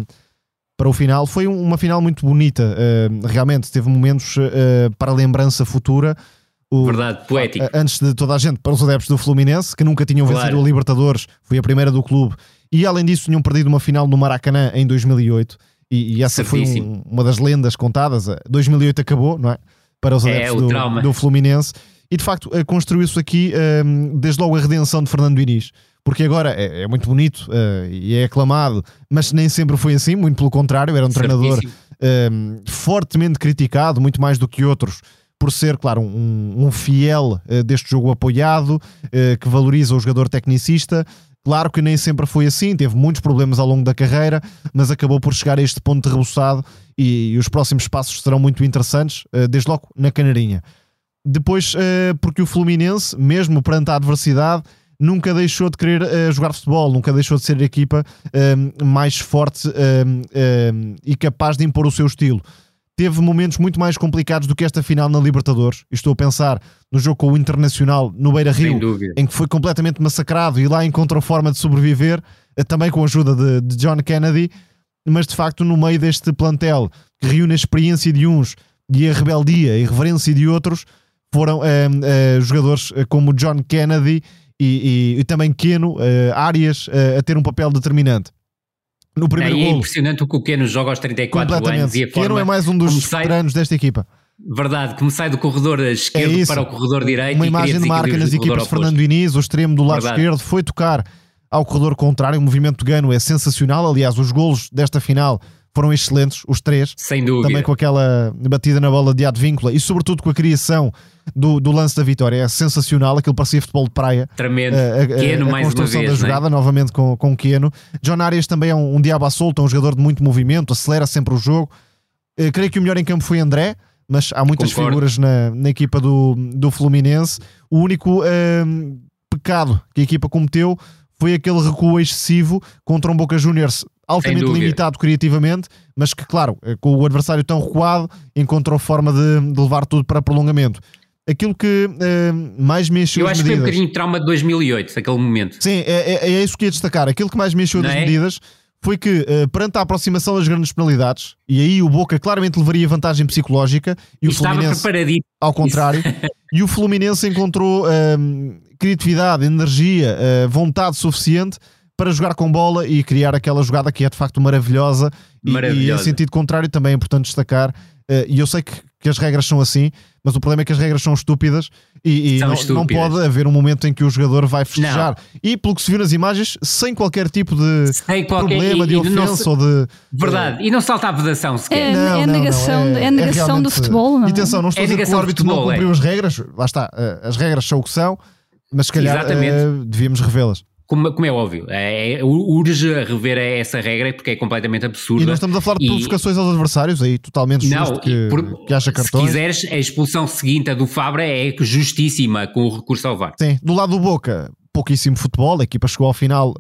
para o final. Foi um- uma final muito bonita, eh, realmente, teve momentos eh, para a lembrança futura. O- Verdade, poético. Antes de toda a gente, para os adeptos do Fluminense, que nunca tinham Claro. vencido a Libertadores, foi a primeira do clube, e além disso tinham perdido uma final no Maracanã em 2008, e, e essa foi um- uma das lendas contadas. Eh, 2008 acabou, não é? Para os É, adeptos o do, do Fluminense. E de facto eh, construiu-se aqui eh, desde logo a redenção de Fernando Diniz. Porque agora é, é muito bonito eh, e é aclamado, mas nem sempre foi assim, muito pelo contrário, era um treinador Certíssimo. eh, fortemente criticado, muito mais do que outros, por ser, claro, um, um fiel eh, deste jogo apoiado, eh, que valoriza o jogador tecnicista. Claro que nem sempre foi assim, teve muitos problemas ao longo da carreira, mas acabou por chegar a este ponto de rebuçado e, e os próximos passos serão muito interessantes, desde logo na Canarinha. Depois, porque o Fluminense, mesmo perante a adversidade, nunca deixou de querer eh, jogar futebol, nunca deixou de ser a equipa eh, mais forte eh, eh, e capaz de impor o seu estilo. Teve momentos muito mais complicados do que esta final na Libertadores. Estou a pensar no jogo com o Internacional no Beira Rio, em que foi completamente massacrado e lá encontrou forma de sobreviver, eh, também com a ajuda de, de John Kennedy. Mas de facto, no meio deste plantel que reúne a experiência de uns e a rebeldia e reverência de outros, foram eh, eh, jogadores como John Kennedy e, e- e também Keno, Arias, eh, a ter um papel determinante. No primeiro É, é golo, impressionante o que o Keno joga aos 34 anos e a forma Keno é mais um dos veteranos desta equipa. Verdade, como sai do corredor esquerdo É para o corredor direito Uma imagem de marca nas equipas de. Fernando Diniz, o extremo do lado Verdade. esquerdo foi tocar ao corredor contrário. O movimento de Gano é sensacional. Aliás, os golos desta final foram excelentes, os três. Sem dúvida. Também com aquela batida na bola de Advíncula e, sobretudo, com a criação do, do lance da vitória. É sensacional. Aquilo parecia futebol de praia. Tremendo. A, a- Keno a mais uma vez. da é? jogada, novamente com, com o Keno. John Arias também é um, um diabo à solta, um jogador de muito movimento, acelera sempre o jogo. Eh, creio que o melhor em campo foi André, mas há muitas Concordo. figuras na, na equipa do, do Fluminense. O único ehm, pecado que a equipa cometeu foi aquele recuo excessivo contra um Boca Juniors altamente limitado criativamente, mas que, claro, eh, com o adversário tão recuado, encontrou forma de, de levar tudo para prolongamento. Aquilo que ehm, mais me encheu Eu acho que foi um bocadinho de trauma de 2008, aquele momento. Sim, é, é- é isso que ia destacar. Aquilo que mais me encheu Não das é? medidas foi que, eh, perante a aproximação das grandes penalidades, e aí o Boca claramente levaria vantagem psicológica, e, E o Fluminense, ao contrário, e o Fluminense encontrou criatividade, energia, eh, vontade suficiente para jogar com bola e criar aquela jogada que é de facto maravilhosa, E- E, em Maravilhosa. sentido contrário também é importante destacar, eh, e eu sei que, que as regras são assim, mas o problema é que as regras são estúpidas e, e São não, estúpidas. não pode haver um momento em que o jogador vai festejar. E pelo que se viu nas imagens, sem qualquer tipo de qualquer- problema, e- de e não ofensa ou de. Verdade. E não salta a vedação sequer. É, é a negação, é, a negação do realmente- futebol. Não é? E atenção, não estou É a dizer que o árbitro não futebol, cumpriu é. as regras, lá está, eh, as regras são o que são, mas se calhar eh, devíamos revê-las. Como, como é óbvio. É, é, urge rever essa regra porque é completamente absurda. E não estamos a falar de E- provocações aos adversários, aí totalmente Não, justo que, e por- que se cartões. quiseres, a expulsão seguinte, a do Fabra, é justíssima com o recurso ao VAR. Sim, do lado do Boca, pouquíssimo futebol, a equipa chegou ao final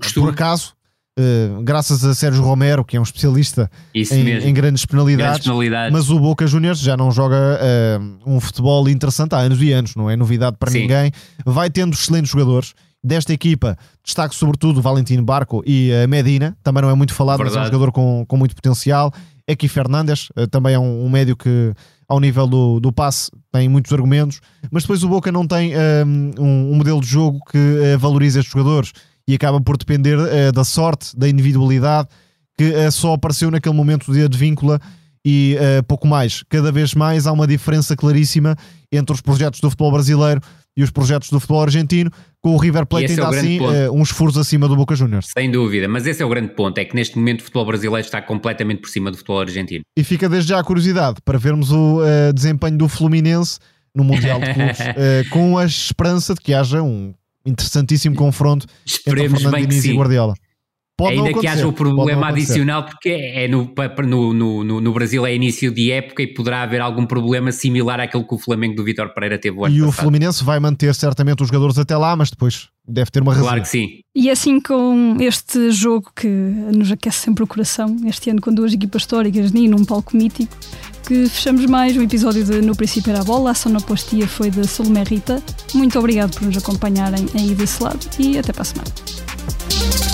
costume. por acaso, eh, graças a Sérgio Romero, que é um especialista em, em grandes penalidades. Grandes penalidades. Mas o Boca Juniors já não joga eh, um futebol interessante há anos e anos, não é novidade para Sim. ninguém. Vai tendo excelentes jogadores. Desta equipa, destaco sobretudo Valentino Barco e a Medina, também não é muito falado, mas é um Verdade. jogador com, com muito potencial. Aqui Fernandes, também é um, um médio que, ao nível do, do passe, tem muitos argumentos. Mas depois o Boca não tem um, um modelo de jogo que valorize estes jogadores e acaba por depender eh, da sorte, da individualidade, que eh, só apareceu naquele momento de advíncula e eh, pouco mais. Cada vez mais há uma diferença claríssima entre os projetos do futebol brasileiro e os projetos do futebol argentino, com o River Plate é ainda grande assim eh, uns furos acima do Boca Juniors. Sem dúvida, mas esse é o grande ponto, é que neste momento o futebol brasileiro está completamente por cima do futebol argentino. E fica desde já a curiosidade para vermos o desempenho do Fluminense no Mundial de Clubes, com a esperança de que haja um interessantíssimo confronto entre Esperemos Fernando bem que Diniz e sim. Guardiola. Pode Ainda que haja o problema adicional, porque é no, no, no, no, Brasil é início de época e poderá haver algum problema similar àquele que o Flamengo do Vitor Pereira teve o ano E passado. o Fluminense vai manter certamente os jogadores até lá, mas depois deve ter uma razão. Claro que sim. E assim com este jogo que nos aquece sempre o coração, este ano com duas equipas históricas nem num palco mítico, que fechamos mais um episódio de No Princípio era a Bola. A sonoplastia foi de Salomé Rita. Muito obrigado por nos acompanharem aí desse lado e até para a semana.